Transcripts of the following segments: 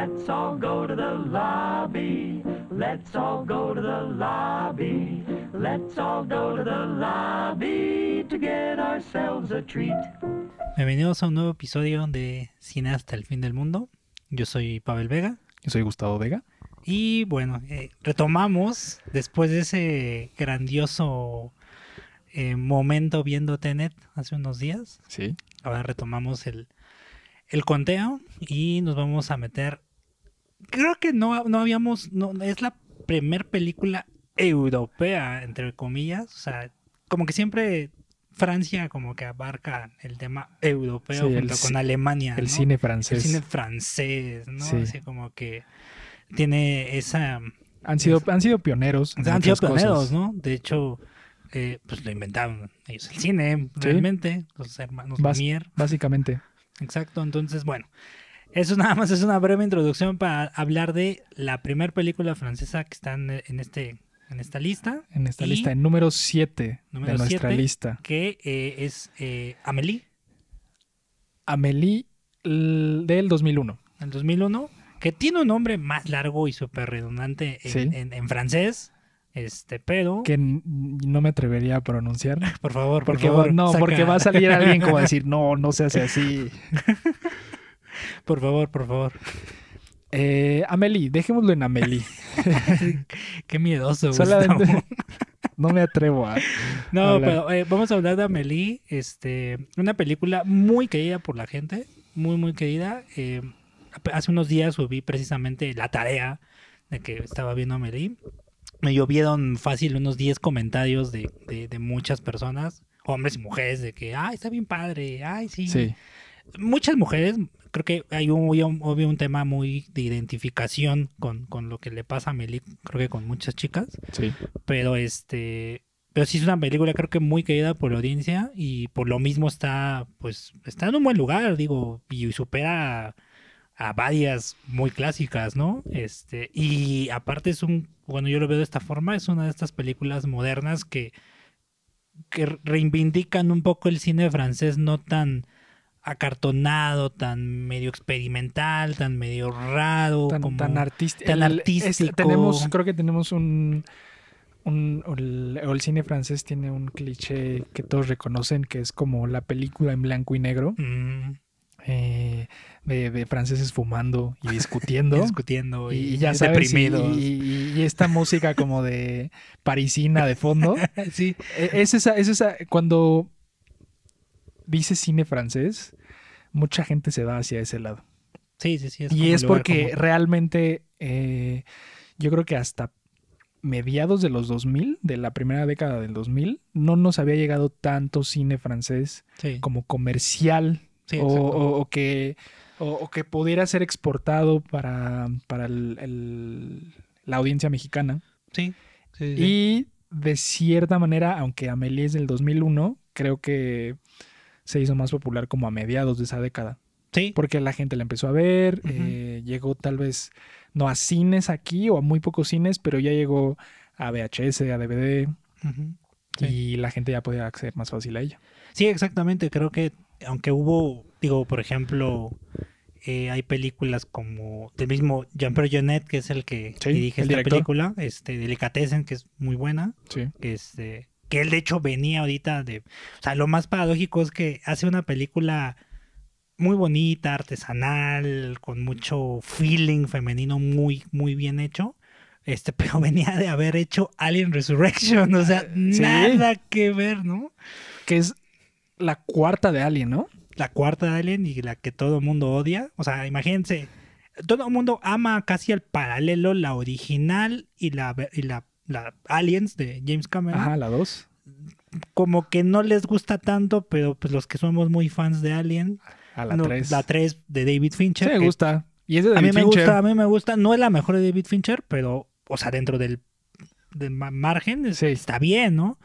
Let's all go to the lobby. Let's all go to the lobby. Let's all go to the lobby to get ourselves a treat. Bienvenidos a un nuevo episodio de Cine hasta el fin del mundo. Yo soy Pavel Vega. Yo soy Gustavo Vega. Y bueno, eh, retomamos después de ese grandioso eh, momento viendo Tenet hace unos días. Sí. Ahora retomamos el, el conteo y nos vamos a meter. Creo que no, no habíamos. No, es la primer película europea, entre comillas. O sea, como que siempre Francia como que abarca el tema europeo Sí, el junto con Alemania. El ¿no? cine El francés. cine francés, ¿no? Sí. Así como que tiene esa... Han sido, han sido pioneros. Han sido cosas. pioneros, ¿no? De hecho, eh, pues lo inventaron ellos el cine, Sí. realmente, los hermanos Bas- Lumière. Básicamente. Exacto, entonces, bueno, eso nada más es una breve introducción para hablar de la primera película francesa que está en, en este, en esta lista, En esta Y- lista, en número 7 Número de nuestra siete. lista. que eh, es eh, Amélie, Amélie del 2001. en 2001, que tiene un nombre más largo y súper redundante en, Sí. en- en francés, este, pero, Que no me atrevería a pronunciar. por favor, por Porque, favor, va, no, saca- porque va a salir alguien como a decir, no, no se hace así. Por favor, por favor. Eh, Amélie, dejémoslo en Amélie. Qué miedoso, Solamente- no me atrevo a. No, hablar. pero eh, vamos a hablar de Amélie, este, una película muy querida por la gente, muy, muy querida. Eh, hace unos días subí precisamente la tarea de que estaba viendo Amélie. Me llovieron fácil unos 10 comentarios de, de- de muchas personas, hombres y mujeres, de que, ay, está bien padre, ay, sí. Sí, Muchas mujeres, creo que hay un, obvio un tema muy de identificación con, con lo que le pasa a Amélie, creo que con muchas chicas. sí. Pero este. Pero sí es una película, creo que muy querida por la audiencia. Y por lo mismo está. Pues. Está en un buen lugar, digo. Y supera a, a varias muy clásicas, ¿no? Este. Y aparte es un. Bueno, yo lo veo de esta forma. Es una de estas películas modernas que. que reivindican un poco el cine francés no tan acartonado, tan medio experimental, tan medio raro, Tan, como tan artístico. tan artístico. tenemos, creo que tenemos un. un el, el cine francés tiene un cliché que todos reconocen, que es como la película en blanco y negro. Mm, eh, de, de franceses fumando y discutiendo. discutiendo y, y, ya sabes, y, deprimidos. y- y esta música como de parisina de fondo. sí, E- Es esa, es esa, cuando dices cine francés, mucha gente se va hacia ese lado. sí, sí, sí. y como es porque realmente eh, yo creo que hasta mediados de los 2000, de la primera década del 2000, no nos había llegado tanto cine francés Sí, como comercial sí, o, exacto. o- o que, o, o que pudiera ser exportado para, para el- el- la audiencia mexicana. sí, sí, sí. Y de cierta manera, aunque Amelie es del 2001, creo que se hizo más popular como a mediados de esa década. Sí, Porque la gente la empezó a ver, eh, llegó tal vez no a cines aquí o a muy pocos cines, pero ya llegó a VHS, a DVD Sí. y la gente ya podía acceder más fácil a ella. Sí, exactamente. Creo que aunque hubo, digo, por ejemplo, eh, hay películas como del mismo Jean-Pierre Jeunet, que es el que Sí, dirige esta director. película, este, Delicatessen, que es muy buena. Sí. este que él de hecho venía ahorita de o sea lo más paradójico es que hace una película muy bonita artesanal con mucho feeling femenino muy muy bien hecho este pero venía de haber hecho Alien Resurrection o sea Sí. nada que ver no Que es la cuarta de Alien, ¿no? la cuarta de Alien y la que todo el mundo odia o sea imagínense todo el mundo ama casi al paralelo la original y la y la, la Aliens de James Cameron Ajá, la dos. como que no les gusta tanto, pero pues los que somos muy fans de Alien, A la no, tres. la 3 de David Sí, Fincher. me que gusta. Y es de a mí David me Fincher. gusta, a mí me gusta, no es la mejor de David Fincher, pero o sea, dentro del, del ma- margen es- Sí. está bien, ¿no?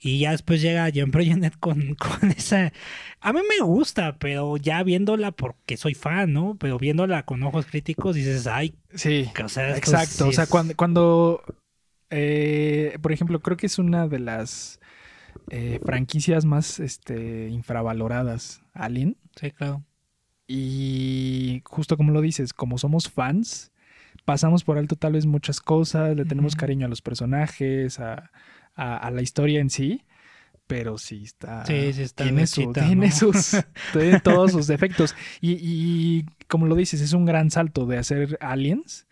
Y ya después llega John Projenet con, con esa... A mí me gusta, pero ya viéndola porque soy fan, ¿no? Pero viéndola con ojos críticos dices, ay, Sí, que, o sea, exacto. sí o sea, es- cuando, cuando eh, por ejemplo, creo que es una de las eh, franquicias más este, infravaloradas, Alien. Sí, claro. Y justo como lo dices, como somos fans, pasamos por alto tal vez muchas cosas, le tenemos cariño a los personajes, a, a- a la historia en sí, pero sí está... Sí, sí está Tiene, su- tiene ¿no? sus, tiene todos sus defectos. Y, y como lo dices, es un gran salto de hacer Aliens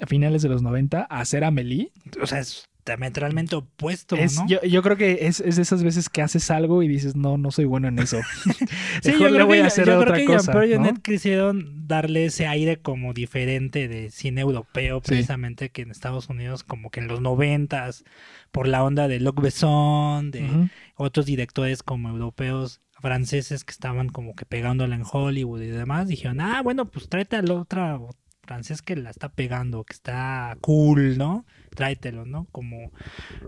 a finales de los 90 a hacer Amelie. O sea, es diametralmente opuesto, Es- ¿no? yo, yo creo que es, es de esas veces que haces algo y dices, no, no soy bueno en eso. Sí, Mejor yo le creo voy que, a hacer yo creo otra que cosa. Jean-Pierre ¿no? Jeunet quisieron darle ese aire como diferente de cine europeo, Sí. precisamente que en Estados Unidos, como que en los noventas, por la onda de Luc Besson, de otros directores como europeos, franceses que estaban como que pegándola en Hollywood y demás, dijeron, ah, bueno, pues tráete al otro francés que la está pegando, que está cool, ¿no? Tráetelo, ¿no? Como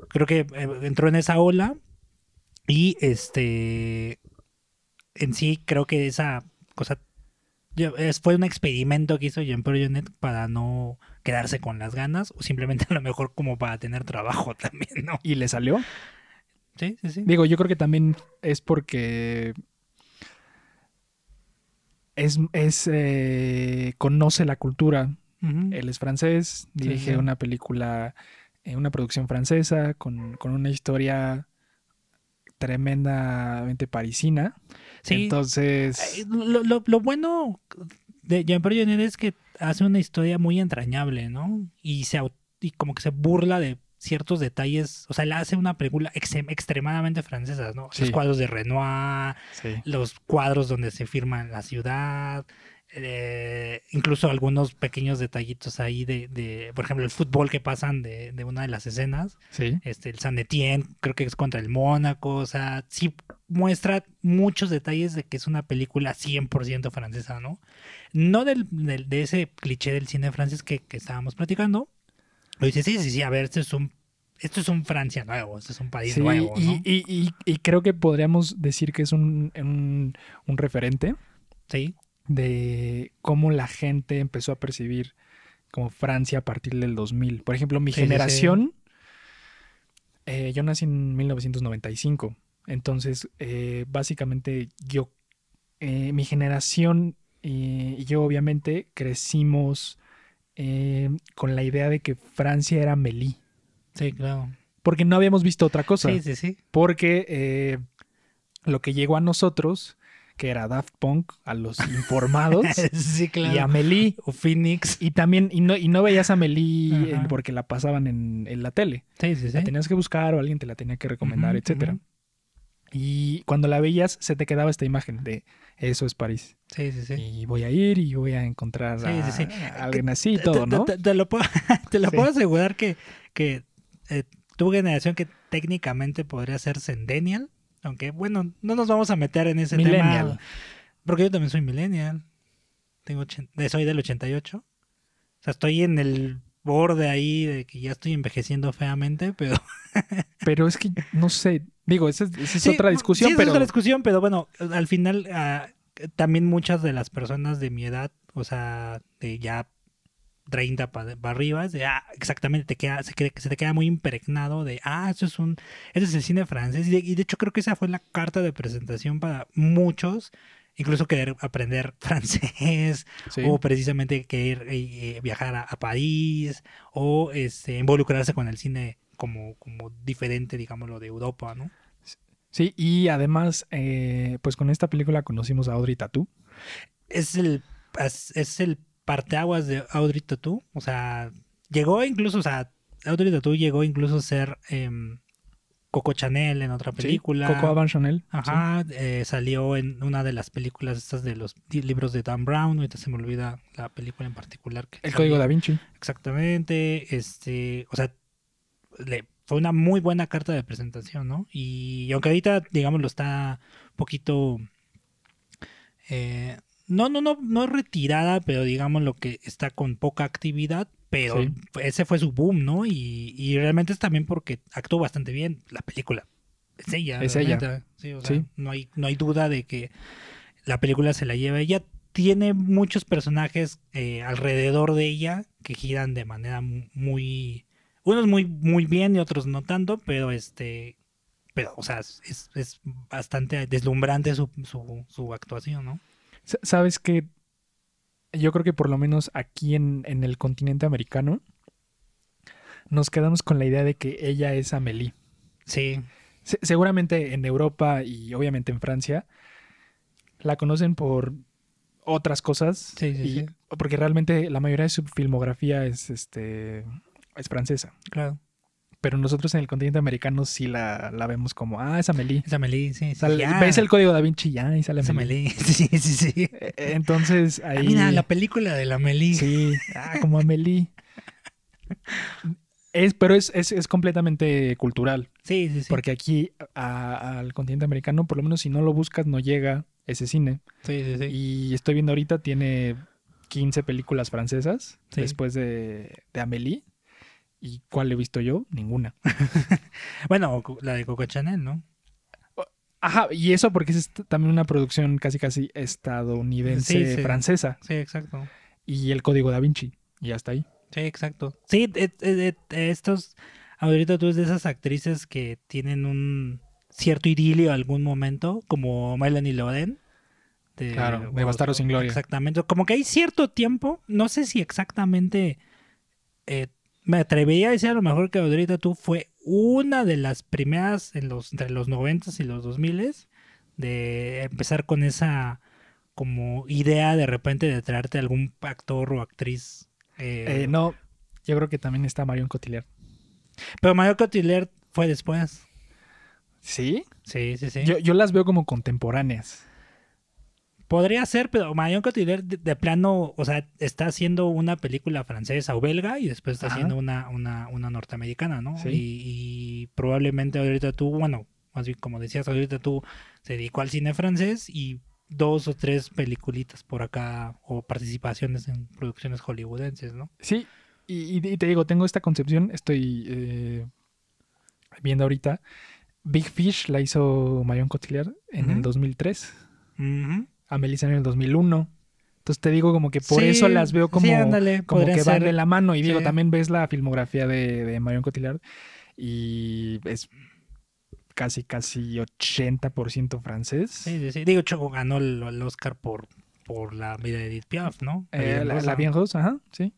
creo que eh, entró en esa ola y este en sí creo que esa cosa fue un experimento que hizo Jean-Pierre Jeunet para no quedarse con las ganas o simplemente a lo mejor como para tener trabajo también, ¿no? Y le salió. Sí, sí, sí. Digo, yo creo que también es porque es, es, eh, conoce la cultura. Él es francés, dirige sí. una película, eh, una producción francesa con, con una historia tremendamente parisina. Sí. Entonces, Eh, Lo, lo- lo bueno de Jean-Pierre Jeunet es que hace una historia muy entrañable, ¿no? Y se y como que se burla de ciertos detalles, o sea, él hace una película ex- extremadamente francesa, ¿no? Los cuadros de Renoir, sí. los cuadros donde se firma la ciudad, eh, incluso algunos pequeños detallitos ahí de, de, por ejemplo, el fútbol que pasan de, de una de las escenas, Sí. este, el San Etienne, creo que es contra el Mónaco, o sea, sí muestra muchos detalles de que es una película 100% francesa, ¿no? No del, del- de ese cliché del cine francés que, que estábamos platicando, pero dice, sí, sí, sí, a ver, esto es un, esto es un Francia nuevo, esto es un país Sí, nuevo, y, ¿no? y- y- y creo que podríamos decir que es un, un, un referente Sí, de cómo la gente empezó a percibir como Francia a partir del 2000. Por ejemplo, mi Sí, sí, sí. generación, eh, yo nací en 1995, entonces eh, básicamente yo, eh, mi generación y yo obviamente crecimos eh, con la idea de que Francia era Melí, sí, claro. porque no habíamos visto otra cosa Sí, sí, sí. porque eh, lo que llegó a nosotros, que era Daft Punk, a los informados, sí, claro. y a Amelie, O Phoenix. y también, y no, y no veías a Ajá. en- porque la pasaban en, en la tele, Sí, sí, sí. la tenías que buscar o alguien te la tenía que recomendar, Ujú, etcétera. ujú. Y cuando la veías, se te quedaba esta imagen de eso es París. Sí, sí, sí. Y voy a ir y voy a encontrar Sí, a, sí, sí. a alguien así y todo, ¿no? Te, te lo puedo, te lo puedo asegurar que, que eh, tu generación que técnicamente podría ser Centennial, aunque bueno, no nos vamos a meter en ese Millennial. tema. Porque yo también soy millennial. Tengo soy del 88. O sea, estoy en el borde ahí de que ya estoy envejeciendo feamente, pero... Pero es que, no sé, digo, esa es, esa es Sí, otra discusión, sí, pero... es otra discusión, pero bueno, al final ah, también muchas de las personas de mi edad, o sea, de ya 30 para arriba, es de, ah, exactamente, te queda, se, cree- se te queda muy impregnado de, ah, eso es un, ese es el cine francés. Y de, y de hecho creo que esa fue la carta de presentación para muchos, incluso querer aprender francés, Sí. o precisamente querer eh, eh, viajar a, a París, o este, involucrarse con el cine como, como diferente, digámoslo, de Europa, ¿no? Sí, y además, eh, pues con esta película conocimos a Audrey Tautou. es el es, es el parteaguas de Audrey Tautou, o sea, llegó incluso, o sea, Audrey Tautou llegó incluso a ser em, Coco Chanel en otra película. Sí, Coco Avant Chanel. Ajá, eh, salió en una de las películas estas de los libros de Dan Brown, ahorita se me olvida la película en particular. Que. El salió. Código Da Vinci. Exactamente, este, o sea, le, fue una muy buena carta de presentación, ¿no? Y aunque ahorita, digamos, lo está un poquito, eh, no, no, no, no retirada, pero digamos lo que está con poca actividad, pero Sí. ese fue su boom, ¿no? Y, y realmente es también porque actuó bastante bien la película. Es ella. Es la ella. neta. Sí, o sea, Sí. no hay, no hay duda de que la película se la lleva ella. Tiene muchos personajes eh, alrededor de ella que giran de manera mu- muy. Unos muy, muy bien y otros no tanto, pero este. Pero, o sea, es, es bastante deslumbrante su, su, su actuación, ¿no? Sabes que yo creo que por lo menos aquí en, en el continente americano nos quedamos con la idea de que ella es Amélie. Sí, Se- seguramente en Europa y obviamente en Francia la conocen por otras cosas. Sí, sí, y- sí. Porque realmente la mayoría de su filmografía es, este, es francesa. claro. Pero nosotros en el continente americano sí la, la vemos como, ah, es Amélie. Es Amelie, sí. sí, Sale- ves el código da Vinci ya y sale Es Amélie. Amelie. Sí, sí, sí. Eh, Entonces Ah, ahí... mira, la película de la Amelie. Sí, ah, como Amélie. Es, pero es, es, es completamente cultural. sí, sí. sí. Porque aquí a- al continente americano, por lo menos si no lo buscas, no llega ese cine. Sí, sí, sí. Y estoy viendo ahorita, tiene 15 películas francesas Sí. después de, de Amélie. ¿Y cuál he visto yo? Ninguna. Bueno, la de Coco Chanel, ¿no? Ajá, y eso porque es también una producción casi casi estadounidense Sí, sí. francesa. Sí, exacto. Y el código da Vinci. Y hasta ahí. Sí, exacto. Sí, estos, ahorita tú es de esas actrices que tienen un cierto idilio algún momento, como Melanie Loden. De, Claro, de Bastardos sin Gloria. Exactamente. Como que hay cierto tiempo, no sé si exactamente, eh, me atrevería a decir a lo mejor que ahorita tú fue una de las primeras en los, entre los 90 y los 2000 de empezar con esa como idea de repente de traerte algún actor o actriz. eh, Eh, no, yo creo que también está Marion Cotillard. Pero Mario Cotillard fue después. ¿Sí? Sí, sí, sí. Yo, yo las veo como contemporáneas. Podría ser, pero Marion Cotillard de, de plano, o sea, está haciendo una película francesa o belga y después está Ajá. haciendo una, una, una norteamericana, ¿no? Sí. Y, y probablemente ahorita tú, bueno, más bien como decías, ahorita tú se dedicó al cine francés y dos o tres peliculitas por acá o participaciones en producciones hollywoodenses, ¿no? Sí, y, te digo, tengo esta concepción, estoy eh, viendo ahorita. Big Fish la hizo Marion Cotillard en el Ujú. 2003, Ujú. Amelie en el 2001. Entonces te digo como que por Sí, eso las veo como, sí, ándale, como que van ser. de la mano. Y digo, Sí. también ves la filmografía de, de Marion Cotillard y es casi, casi 80% francés. Sí, sí, sí. Digo, Choco ganó el, el Oscar por, por la vida de Edith Piaf, ¿no? Eh, la, la Bien Rose, ajá, sí.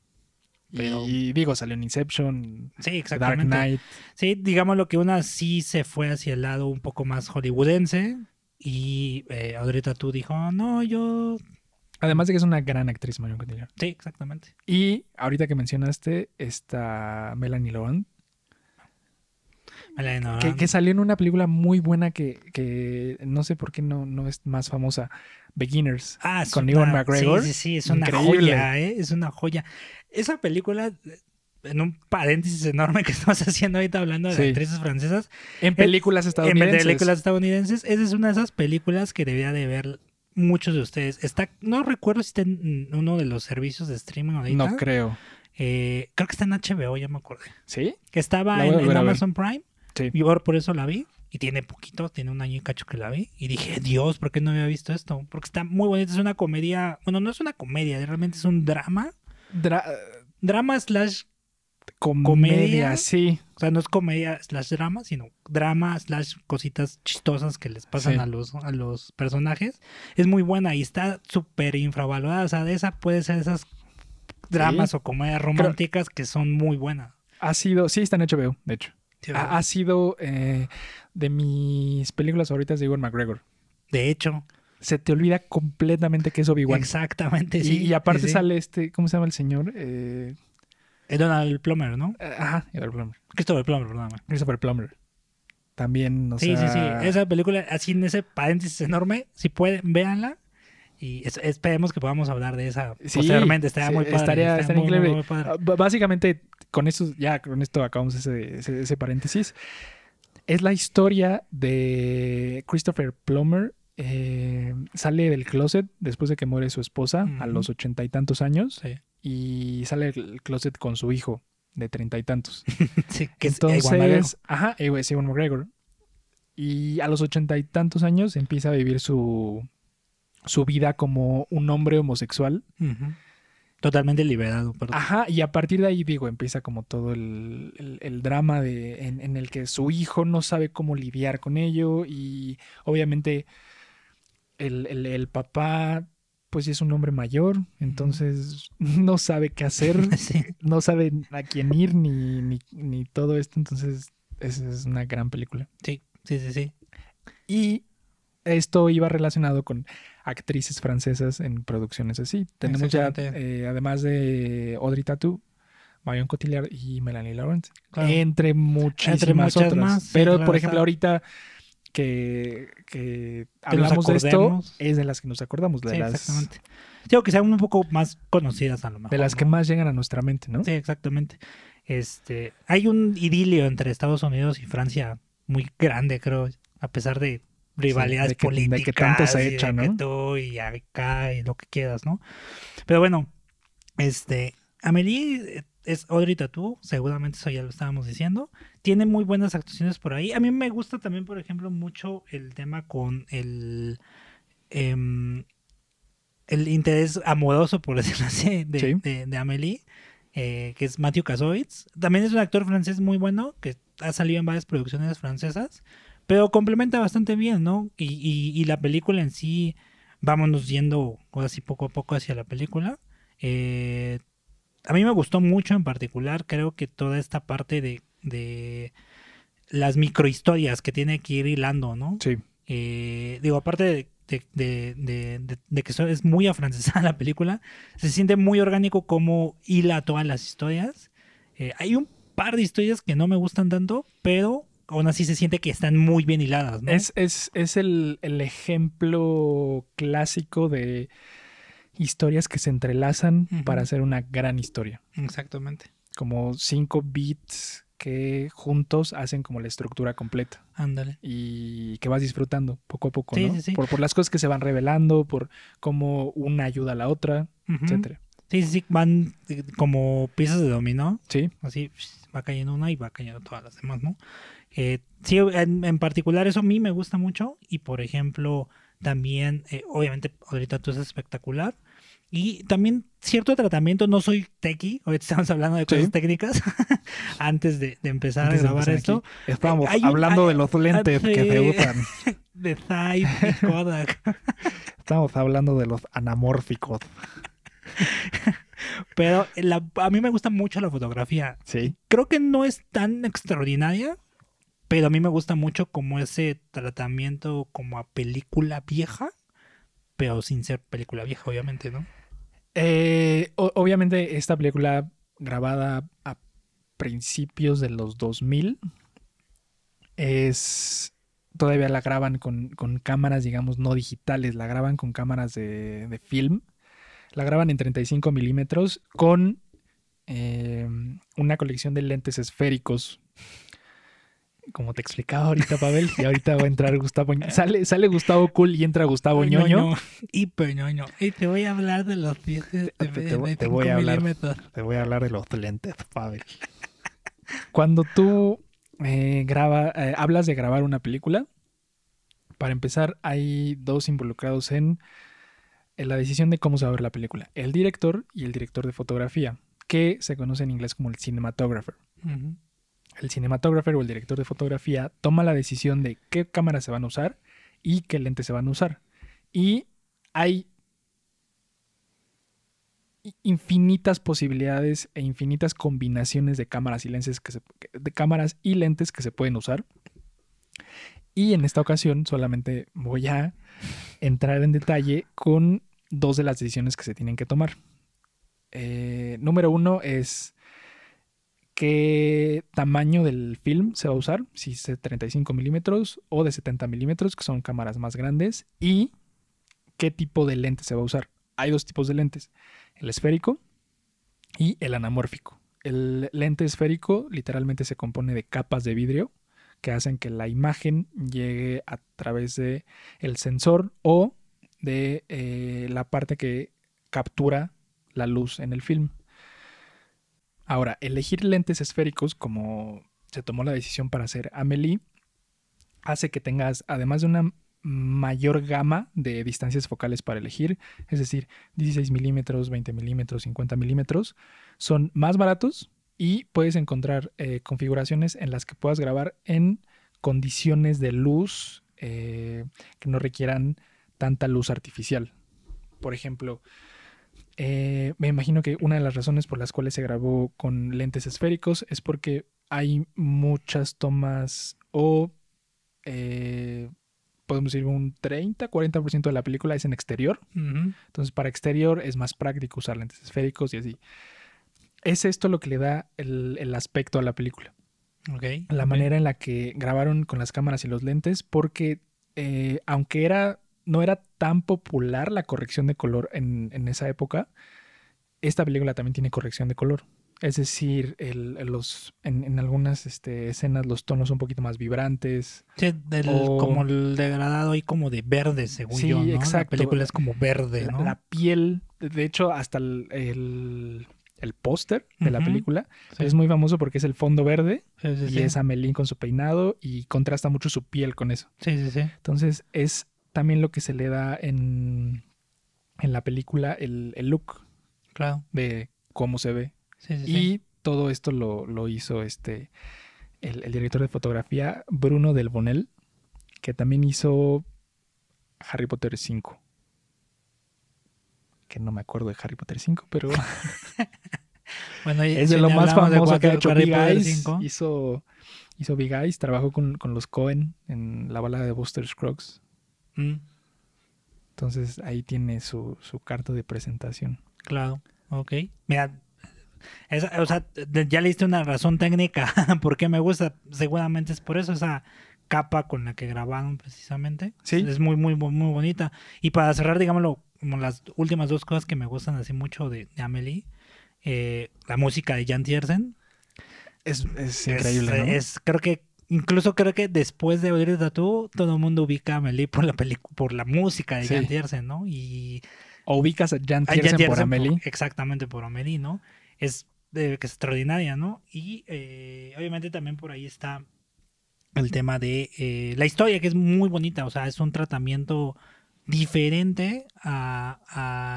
Pero- Y digo, salió en Inception, Sí, Dark exactamente. Knight. Sí, digamos lo que una sí se fue hacia el lado un poco más hollywoodense y eh, ahorita tú dijo, no, yo... Además de que es una gran actriz, Marion Cotillard. Sí, exactamente. Y ahorita que mencionaste, está Melanie Laurent, Melanie que, Laurent. que salió en una película muy buena que, que no sé por qué no, no es más famosa, Beginners. Ah, con Ewan McGregor. Sí, sí, sí, es una Increíble. joya, ¿eh? Es una joya. Esa película, en un paréntesis enorme que estamos haciendo ahorita hablando de Sí. actrices francesas, En películas en estadounidenses. películas estadounidenses, esa es una de esas películas que debía de ver muchos de ustedes. Está, no recuerdo si está en uno de los servicios de streaming ahorita. No creo. Eh, creo que está en HBO, ya me acordé. ¿Sí? Que estaba en, en. Amazon Prime. Sí. Y ahora por eso la vi. Y tiene poquito, tiene un año y cacho que la vi. Y dije, Dios, ¿por qué no había visto esto? Porque está muy bonita. Es una comedia. Bueno, no es una comedia, realmente es un drama. Dra- Drama slash. Comedia, ¿Comedia? sí. O sea, no es comedia slash drama, sino drama slash cositas chistosas que les pasan Sí. a, los, a los personajes. Es muy buena y está súper infravalorada. O sea, de esa puede ser esas dramas o comedias románticas que son muy buenas. Ha sido, sí, está en HBO, de hecho. Sí, Ha, ha sido eh, de mis películas favoritas de Ewan McGregor. De hecho, Se te olvida completamente que es Obi-Wan. exactamente, sí. y aparte sí, sale este, ¿cómo se llama el señor? Eh, Donald Plummer, ¿no? eh, ajá, Edward Plummer. Christopher Plummer, perdóname. Christopher Plummer. También, o Sí, sí, sí. sea, Esa película, así en ese paréntesis enorme, si pueden, véanla. Y es- esperemos que podamos hablar de esa Sí, posteriormente. Estaría sí, muy padre. estaría- muy, muy, padre. Ah, Básicamente, con eso, ya con esto acabamos ese, ese- ese paréntesis. Es la historia de Christopher Plummer. eh, sale del closet después de que muere su esposa a Ujú. los ochenta y tantos años Sí. Y sale del closet con su hijo de treinta y tantos. Sí, que es Ewan McGregor. Entonces, ajá, eh, es Ewan McGregor. Y a los ochenta y tantos años empieza a vivir su, su vida como un hombre homosexual. Totalmente liberado, perdón. Ajá, y a partir de ahí, digo, empieza como todo el, el- el drama de, en, en el que su hijo no sabe cómo lidiar con ello y obviamente el, el- el papá pues sí es un hombre mayor, entonces no sabe qué hacer, Sí. no sabe a quién ir ni, ni, ni todo esto, entonces esa es una gran película. Sí, sí, sí, sí. Y esto iba relacionado con actrices francesas en producciones así. Tenemos ya, eh, además de Audrey Tautou, Marion Cotillard y Melanie Laurent, Claro. entre muchísimas Entre muchas otras. más, sí, Pero, claro, por ejemplo, está. ahorita que, que hablamos de esto, es de las que nos acordamos, de Sí, las, exactamente. Digo que sean un poco más conocidas a lo mejor. de las que más llegan a nuestra mente, ¿no? Sí, exactamente. Este, hay un idilio entre Estados Unidos y Francia muy grande, creo, a pesar de rivalidades de que- de que políticas. tanto se y de echa, que ¿no? tú y acá y lo que quieras, ¿no? Pero bueno, este, Amélie es Audrey Tautou, seguramente eso ya lo estábamos diciendo. Tiene muy buenas actuaciones por ahí. A mí me gusta también, por ejemplo, mucho el tema con el em, el interés amoroso, por decirlo así, de, Sí. de, de Amélie, eh, que es Matthew Kassovitz. También es un actor francés muy bueno, que ha salido en varias producciones francesas, pero complementa bastante bien, ¿no? Y, y- y la película en sí, vámonos yendo ahora sí poco a poco hacia la película. Eh, a mí me gustó mucho en particular, creo que toda esta parte de, de las microhistorias que tiene que ir hilando, ¿no? Sí. Eh, digo, aparte de, de- de- de- que es muy afrancesada la película, se siente muy orgánico como hila todas las historias. Eh, hay un par de historias que no me gustan tanto, pero aún así se siente que están muy bien hiladas, ¿no? Es, es, es el, el ejemplo clásico de historias que se entrelazan para hacer una gran historia. Exactamente. Como cinco beats que juntos hacen como la estructura completa Ándale. y que vas disfrutando poco a poco, Sí, ¿no? sí, sí. Por, por las cosas que se van revelando, por cómo una ayuda a la otra, Ujú. etcétera. Sí, sí, sí, van eh, como piezas de dominó, Sí, así va cayendo una y va cayendo todas las demás, ¿no? Eh, sí, en, en particular eso a mí me gusta mucho y por ejemplo también, eh, obviamente ahorita tú es espectacular y también cierto tratamiento, no soy techie, ahorita estamos hablando de cosas Sí. técnicas antes de, de empezar Antes a grabar empezar esto, aquí, hay un- hablando hay- de los lentes que se sí. usan. de Type y Kodak, Estamos hablando de los anamórficos. pero la- a mí me gusta mucho la fotografía Sí. creo que no es tan extraordinaria, pero a mí me gusta mucho como ese tratamiento como a película vieja, pero sin ser película vieja, obviamente, ¿no? Eh, obviamente esta película grabada a principios de los 2000 es todavía la graban con, con cámaras digamos no digitales la graban con cámaras de, de film. La graban en 35 milímetros con eh, una colección de lentes esféricos como te explicaba ahorita Pavel y ahorita va a entrar Gustavo sale, sale Gustavo Cool y entra Gustavo ñoño Hiper ñoño. Y te voy a hablar de los 10 de, Te- te voy- te 25 voy a hablar. milímetros. Te voy a hablar de los lentes, Pavel. Cuando tú eh, graba, eh, hablas de grabar una película, para empezar, hay dos involucrados en, en la decisión de cómo se va a ver la película: el director y el director de fotografía, que se conoce en inglés como el cinematographer. Ujú. El cinematographer o el director de fotografía toma la decisión de qué cámaras se van a usar y qué lentes se van a usar. Y hay infinitas posibilidades e infinitas combinaciones de cámaras y lentes que se, de cámaras y lentes que se pueden usar. Y en esta ocasión solamente voy a entrar en detalle con dos de las decisiones que se tienen que tomar. Eh, número uno es qué tamaño del film se va a usar, si es de 35 milímetros o de 70 milímetros, que son cámaras más grandes, y qué tipo de lente se va a usar. Hay dos tipos de lentes, el esférico y el anamórfico. El lente esférico literalmente se compone de capas de vidrio que hacen que la imagen llegue a través de el sensor o de eh, la parte que captura la luz en el film. Ahora, elegir lentes esféricos, como se tomó la decisión para hacer Amelie, hace que tengas, además de una mayor gama de distancias focales para elegir, es decir, 16 milímetros, 20 milímetros, 50 milímetros, son más baratos y puedes encontrar eh, configuraciones en las que puedas grabar en condiciones de luz eh, que no requieran tanta luz artificial. por ejemplo, eh, me imagino que una de las razones por las cuales se grabó con lentes esféricos es porque hay muchas tomas o eh, podemos decir un 30, 40% de la película es en exterior. Entonces, para exterior es más práctico usar lentes esféricos y así. Es esto lo que le da el, el aspecto a la película. La manera en la que grabaron con las cámaras y los lentes, porque eh, aunque era, no era tan popular la corrección de color en, en esa época, esta película también tiene corrección de color. Es decir, el- los, en, en algunas este, escenas los tonos son un poquito más vibrantes. Sí, del- O- como el degradado ahí como de verde, según Sí, yo, ¿no? exacto. La película es como verde, la, ¿no? la piel, de- hecho, hasta el, el, el póster de la película Sí. es muy famoso porque es el fondo verde y es Amelie con su peinado y contrasta mucho su piel con eso. Sí, sí, sí. Entonces es también lo que se le da en, en la película el, el look Claro. de cómo se ve. Sí, sí, Y sí. todo esto lo, lo hizo este el, el director de fotografía Bruno Del Bonel, que también hizo Harry Potter 5. Que no me acuerdo de Harry Potter 5, pero Bueno, y es de si lo más famoso que ha Harry hecho Potter Big Eyes. 5, Hizo, hizo Big Eyes, trabajó con, con los Cohen en la balada de Buster Scruggs. Mm, Entonces ahí tiene su, su carta de presentación. claro, ok. Mira, o sea, ya leíste una razón técnica por qué me gusta. Seguramente es por eso, esa capa con la que grabaron precisamente. Sí. Es muy, muy, muy, muy bonita. Y para cerrar, digámoslo, como las últimas dos cosas que me gustan así mucho de, de Amelie, eh, la música de Jan Tiersen. Es, es Es- increíble, ¿no? es- creo que incluso creo que después de oír Tattoo, todo el mundo ubica a Amelie por la película, por la música de Sí. Jan Tiersen, ¿no? Y O ubicas a Jan a Jan Tiersen por Amelie. por- exactamente por Amelie, ¿no? Es eh, que es extraordinaria, ¿no? Y eh, obviamente también por ahí está el tema de eh, la historia, que es muy bonita, o sea, es un tratamiento diferente a,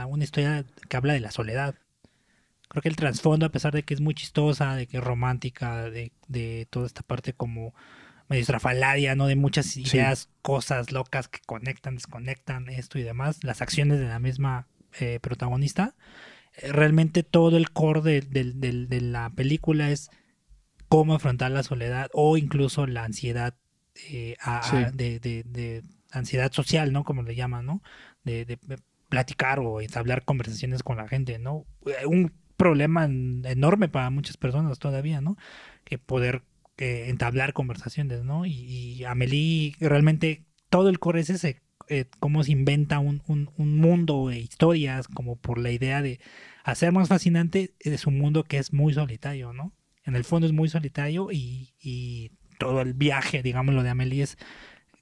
a una historia que habla de la soledad. Creo que el trasfondo, a pesar de que es muy chistosa, de que es romántica, de, de toda esta parte como medio estrafalaria, ¿no? De muchas ideas, cosas locas que conectan, desconectan, esto y demás, las acciones de la misma eh, protagonista. Eh, Realmente todo el core de, del- de la película es cómo afrontar la soledad o incluso la ansiedad eh, a- a- Sí. de, de- de ansiedad social, ¿no? Como le llaman, ¿no? De, de platicar o entablar conversaciones con la gente, ¿no? Eh, Un problema en- enorme para muchas personas todavía, ¿no? Que poder eh, entablar conversaciones, ¿no? Y, y Amelie realmente todo el core es eh, cómo se inventa un, un, un mundo de historias, como por la idea de hacer más fascinante es un mundo que es muy solitario, ¿no? En el fondo es muy solitario y, y todo el viaje, digámoslo, de Amelie es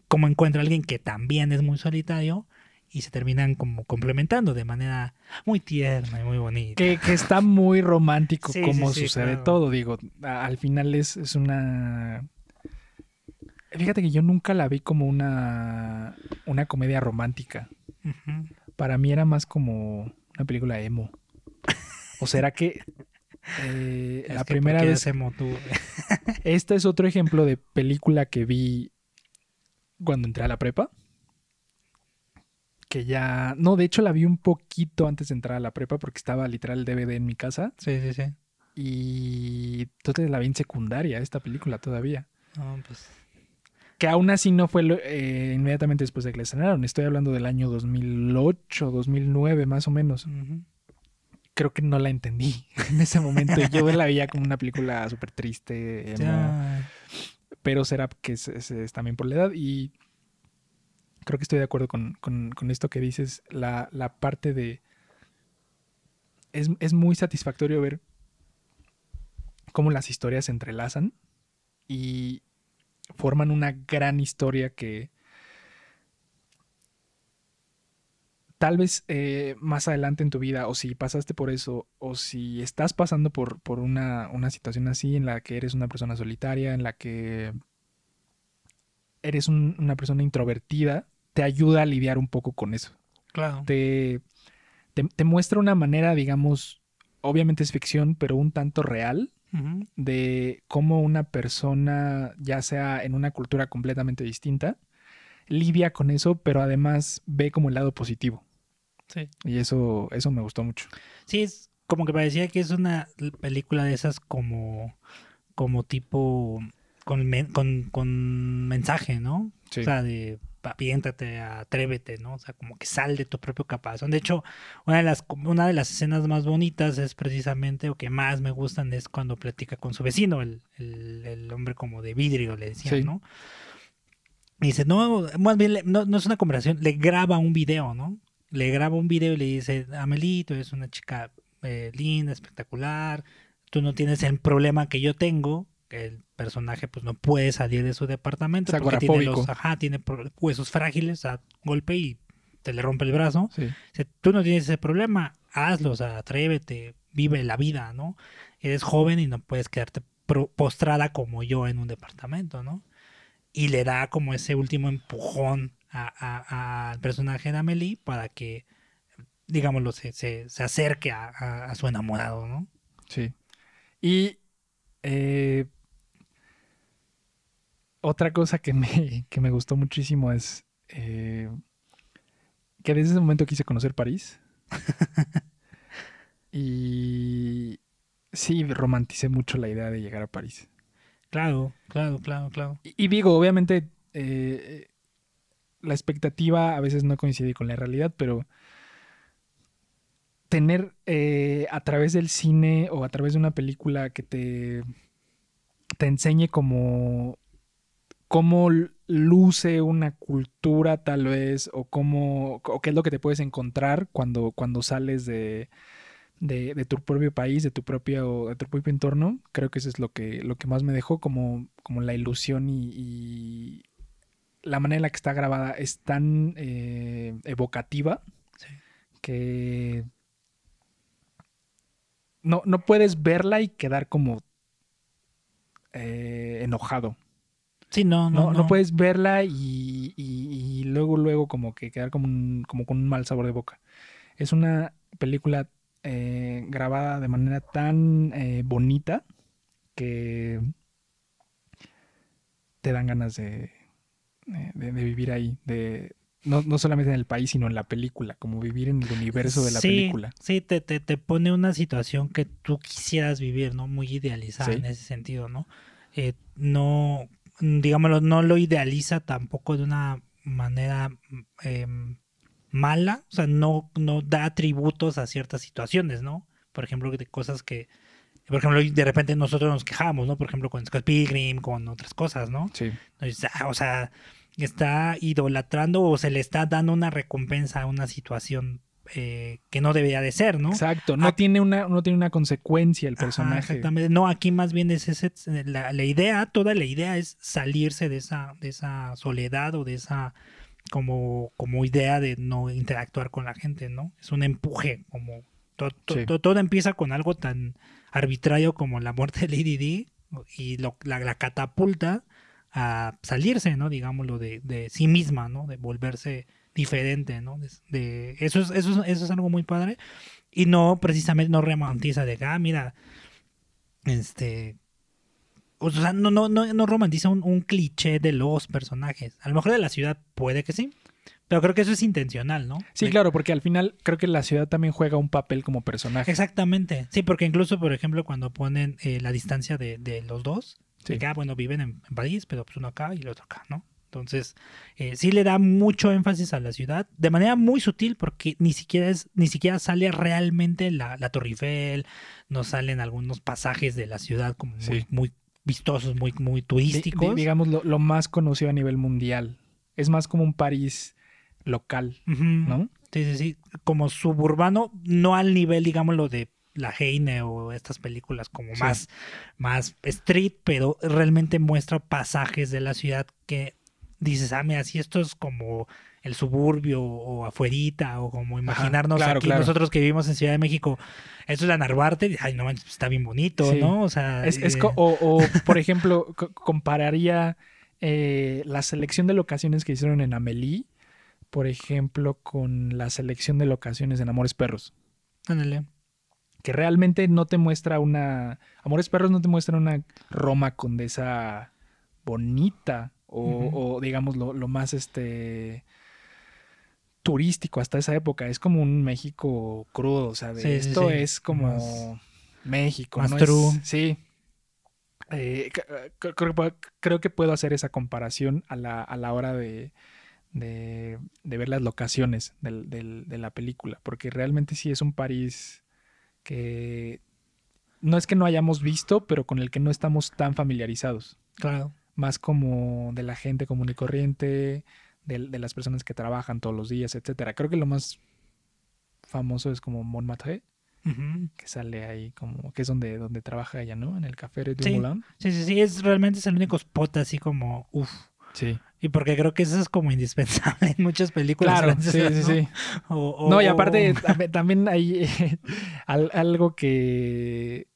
cómo encuentra a alguien que también es muy solitario y se terminan como complementando de manera muy tierna y muy bonita. Que, que está muy romántico Sí, como sí, sucede claro. todo. Digo, al final es, es una... Fíjate que yo nunca la vi como una, una comedia romántica. Para mí era más como una película emo. ¿O será que eh, la que primera vez... hacemos tú- Este es otro ejemplo de película que vi cuando entré a la prepa. Que ya... No, de hecho la vi un poquito antes de entrar a la prepa porque estaba literal el DVD en mi casa. Sí, sí, sí. Y entonces la vi en secundaria, esta película todavía. No, pues, Que aún así no fue eh, inmediatamente después de que la estrenaron. Estoy hablando del año 2008, 2009 más o menos. ujú. Creo que no la entendí en ese momento. Yo la veía como una película súper triste, emo, pero será que es, es- es también por la edad. Y creo que estoy de acuerdo con, con- esto que dices. La, la parte de... Es, es muy satisfactorio ver cómo las historias se entrelazan y forman una gran historia que tal vez eh, más adelante en tu vida, o si pasaste por eso, o si estás pasando por, por una, una situación así en la que eres una persona solitaria, en la que eres un- una persona introvertida, te ayuda a lidiar un poco con eso. Claro. Te, te, te muestra una manera, digamos, obviamente es ficción, pero un tanto real de cómo una persona, ya sea en una cultura completamente distinta, lidia con eso, pero además ve como el lado positivo. Sí. Y eso, eso me gustó mucho. Sí, es como que parecía que es una película de esas como, como tipo con, men- con, con mensaje, ¿no? Sí. O sea, de aviéntate, atrévete, ¿no? O sea, como que sal de tu propio caparazón. De hecho, una de las, una de las escenas más bonitas es precisamente, o que más me gustan, es cuando platica con su vecino, el, el, el hombre como de vidrio, le decían, Sí. ¿no? Y dice, no, más bien, no, no es una conversación, le graba un video, ¿no? Le graba un video y le dice, Amelie, tú eres una chica eh, linda, espectacular, tú no tienes el problema que yo tengo, que el personaje pues no puede salir de su departamento porque tiene los, ajá, tiene huesos frágiles a golpe y te le rompe el brazo. Sí. Tú no tienes ese problema, hazlo, o sea, atrévete, vive la vida, ¿no? Eres joven y no puedes quedarte postrada como yo en un departamento, ¿no? Y le da como ese último empujón a- a- al personaje de Amelie para que, digámoslo, se, se, se acerque a, a- a su enamorado, ¿no? Sí. Y eh, otra cosa que me, que me gustó muchísimo es eh, que desde ese momento quise conocer París. y sí, romanticé mucho la idea de llegar a París. Claro, claro, claro, claro. Y, y digo, obviamente, eh, la expectativa a veces no coincide con la realidad, pero tener eh, a través del cine o a través de una película que te, te enseñe como cómo luce una cultura tal vez o cómo o qué es lo que te puedes encontrar cuando, cuando sales de, de, de tu propio país, de tu propio, de tu propio entorno, creo que eso es lo que, lo que más me dejó como, como la ilusión y, y la manera en la que está grabada es tan eh, evocativa Sí. que no, no puedes verla y quedar como eh, enojado. Sí, no, No, no, no, puedes verla y, y- y luego, luego como que quedar como, un- como con un mal sabor de boca. Es una película eh, grabada de manera tan eh, bonita que te dan ganas de, de- vivir ahí, de no, no solamente en el país, sino en la película, como vivir en el universo de la sí, película. Sí, te, te, te pone una situación que tú quisieras vivir, ¿no? Muy idealizada Sí. en ese sentido, ¿no? Eh, no, digámoslo, no lo idealiza tampoco de una manera mm, em, mala, o sea, no, no da atributos a ciertas situaciones, ¿no? Por ejemplo, de cosas que, por ejemplo, de repente nosotros nos quejamos, ¿no? Por ejemplo, con Scott Pilgrim, con otras cosas, ¿no? Sí, Entonces, ah, o sea, está idolatrando o se le está dando una recompensa a una situación eh, que no debería de ser, ¿no? exacto. No, Ah. tiene una, no tiene una consecuencia el Ajá, personaje. exactamente. No, aquí más bien es ese, la, la idea, toda la idea es salirse de esa, de esa soledad o de esa como, como idea de no interactuar con la gente, ¿no? Es un empuje, como to- to- Sí. to- todo empieza con algo tan arbitrario como la muerte de Lady Di y lo- la, la catapulta a salirse, ¿no? Digámoslo, de, de sí misma, ¿no? De volverse diferente, ¿no? De, de- eso, es, eso, es, eso es algo muy padre. Y no, precisamente, no romantiza de ah, mira, este... O sea, no, no, no, no romantiza un, un cliché de los personajes. A lo mejor de la ciudad puede que sí, pero creo que eso es intencional, ¿no? Sí, De- claro, porque al final creo que la ciudad también juega un papel como personaje. Exactamente. Sí, porque incluso, por ejemplo, cuando ponen eh, la distancia de, de los dos, Sí. que, ah, bueno, viven en, en París, pero pues uno acá y el otro acá, ¿no? Entonces, eh, sí le da mucho énfasis a la ciudad, de manera muy sutil, porque ni siquiera es, ni siquiera sale realmente la, la Torre Eiffel, no salen algunos pasajes de la ciudad como muy, Sí. muy vistosos, muy, muy turísticos. di- digamos, lo, lo más conocido a nivel mundial. Es más como un París local. ¿no? Sí, sí, sí. Como suburbano, no al nivel, digámoslo, de La Heine o estas películas como Sí. más, más street, pero realmente muestra pasajes de la ciudad que dices, ah, mira, si esto es como el suburbio o afuerita o como imaginarnos claro, aquí claro. nosotros que vivimos en Ciudad de México, esto es la Narvarte, ay, no manches, está bien bonito, Sí. ¿no? O sea, Es, eh, o, o, por ejemplo, co- compararía eh, la selección de locaciones que hicieron en Amelie, por ejemplo, con la selección de locaciones en Amores Perros. ándale. Que realmente no te muestra una. Amores Perros no te muestra una Roma condesa bonita. O, o, digamos lo, lo más este. turístico hasta esa época. Es como un México crudo. O sea, de Sí, esto sí. es como Más- México. más ¿no? Es- true. sí. Eh, creo, que puedo- creo que puedo hacer esa comparación a la, a la hora de, de, de ver las locaciones del- del- de la película. Porque realmente sí es un París que no es que no hayamos visto, pero con el que no estamos tan familiarizados Claro. Más como de la gente común y corriente, de, de las personas que trabajan todos los días, etcétera. Creo que lo más famoso es como Montmartre, Ujú. que sale ahí como que es donde donde trabaja ella, ¿no? En el Café de Sí. Moulin. Sí, sí, sí, es realmente es el único spot así como, uff. Sí. Y porque creo que eso es como indispensable en muchas películas Claro, sí, francesas, sí, ¿no? sí. O- o- No, y aparte tam- también hay al- algo que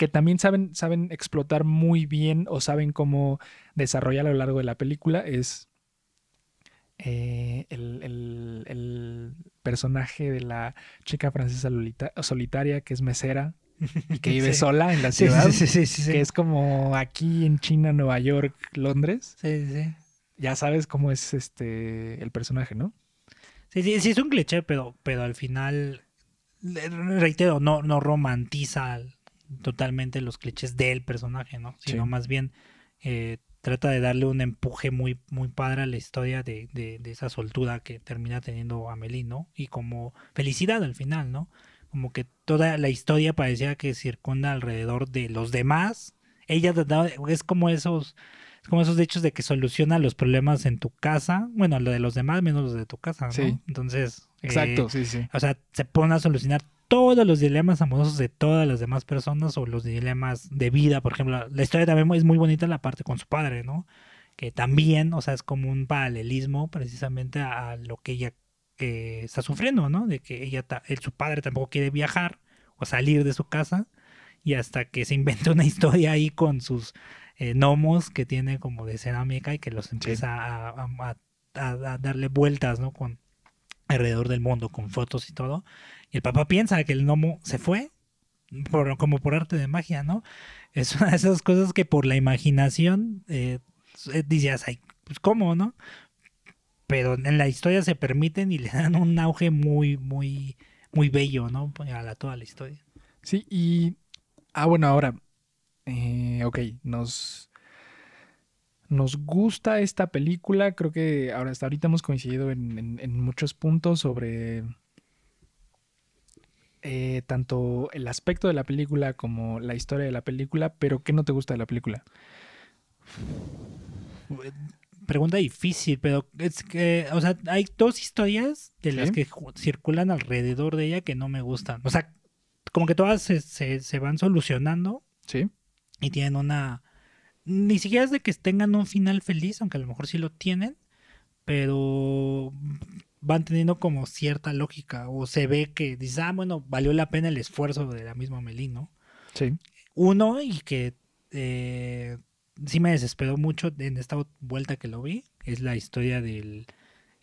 que también saben saben explotar muy bien o saben cómo desarrollar a lo largo de la película es eh, el, el- el personaje de la chica francesa lolita- solitaria que es mesera y que vive Sí. sola en la ciudad, sí, sí, que es como aquí en China, Nueva York, Londres. Sí, sí. Ya sabes cómo es este el personaje, ¿no? Sí, sí, sí, es un cliché, pero, pero al final, reitero, no, no romantiza totalmente los clichés del personaje, ¿no? Sino Sí. más bien eh, trata de darle un empuje muy, muy padre a la historia de, de, de esa soltura que termina teniendo Amelie, ¿no? Y como felicidad al final, ¿no? Como que toda la historia parecía que circunda alrededor de los demás. Ella es como esos es como esos hechos de que soluciona los problemas en tu casa, bueno, lo de los demás menos los de tu casa, ¿no? Sí. Entonces, eh, Exacto, sí, sí. o sea, se pone a solucionar todos los dilemas amorosos de todas las demás personas o los dilemas de vida, por ejemplo. La historia también es muy bonita la parte con su padre, ¿no? Que también, o sea, es como un paralelismo precisamente a, lo que ella eh, está sufriendo, ¿no? De que ella, ta- él, su padre tampoco quiere viajar o salir de su casa y hasta que se inventa una historia ahí con sus eh, gnomos que tiene como de cerámica y que los empieza a, a- a- a- a darle vueltas, ¿no? Con alrededor del mundo con fotos y todo. Y el papá piensa que el gnomo se fue, como por arte de magia, ¿no? Es una de esas cosas que por la imaginación eh, eh, dices, ay, pues cómo, ¿no? Pero en la historia se permiten y le dan un auge muy, muy, muy bello, ¿no? A la, toda la historia. Sí, y. Ah, bueno, ahora. eh, ok, nos. Nos gusta esta película. Creo que ahora hasta ahorita hemos coincidido en- en muchos puntos sobre. Eh, tanto el aspecto de la película como la historia de la película, pero ¿qué no te gusta de la película? Pregunta difícil, pero es que, o sea, hay dos historias de las Sí. que circulan alrededor de ella que no me gustan. O sea, como que todas se, se, se van solucionando Sí. y tienen una... Ni siquiera es de que tengan un final feliz, aunque a lo mejor sí lo tienen, pero van teniendo como cierta lógica o se ve que dices, ah, bueno, valió la pena el esfuerzo de la misma Melí, ¿no? Sí. Uno, y que eh, sí me desesperó mucho en esta vuelta que lo vi, es la historia del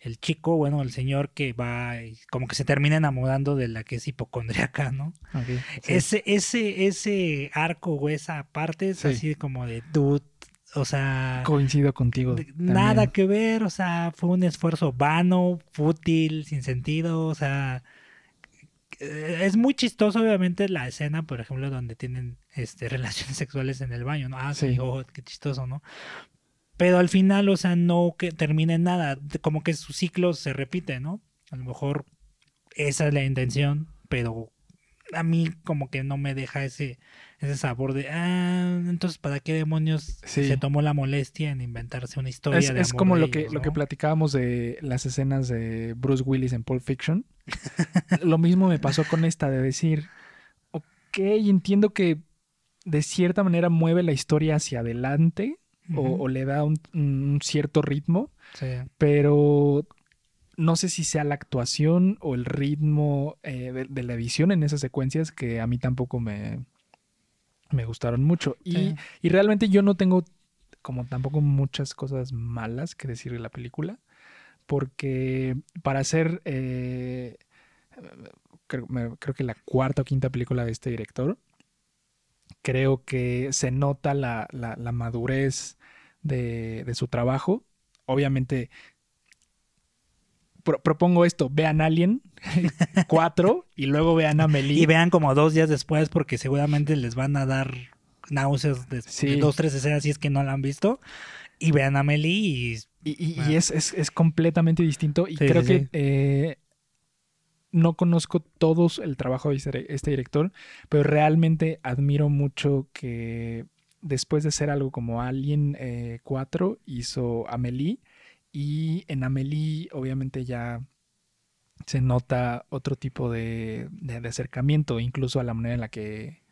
el chico, bueno, el señor que va, y como que se termina enamorando de la que es hipocondriaca, ¿no? ok, sí. Ese, ese, ese arco o esa parte es Sí. así como de dude, o sea, Coincido contigo. también. nada que ver, o sea, fue un esfuerzo vano, fútil, sin sentido, o sea, eh, es muy chistoso obviamente la escena, por ejemplo, donde tienen este relaciones sexuales en el baño, ¿no? Ah, sí, Sí. oh, qué chistoso, ¿no? Pero al final, o sea, no que termine en nada, como que su ciclo se repite, ¿no? A lo mejor esa es la intención, pero a mí como que no me deja ese, ese sabor de, ah, entonces, ¿para qué demonios Sí. se tomó la molestia en inventarse una historia? Es, de es amor como de lo que, lo que platicábamos de las escenas de Bruce Willis en Pulp Fiction. lo mismo me pasó con esta, de decir, ok, entiendo que de cierta manera mueve la historia hacia adelante o, le da un, un cierto ritmo, Sí. pero no sé si sea la actuación o el ritmo eh, de, de la edición en esas secuencias que a mí tampoco me, me gustaron mucho. Y, Sí. y realmente yo no tengo como tampoco muchas cosas malas que decir de la película, porque para hacer, eh, creo, me- creo que la cuarta o quinta película de este director, creo que se nota la, la- la madurez de, de su trabajo. Obviamente pro- propongo esto, vean Alien 4 y luego vean Amelie. Y vean como dos días después porque seguramente les van a dar náuseas de, dos, tres escenas si es que no la han visto. Y vean a Amelie y Y, y- y es, es- es completamente distinto. Y Sí, creo sí, que eh, no conozco todos el trabajo de este, este director, pero realmente admiro mucho que después de hacer algo como Alien eh, 4, hizo Amelie. Y en Amelie, obviamente, ya se nota otro tipo de, de- acercamiento, incluso a la manera en la que,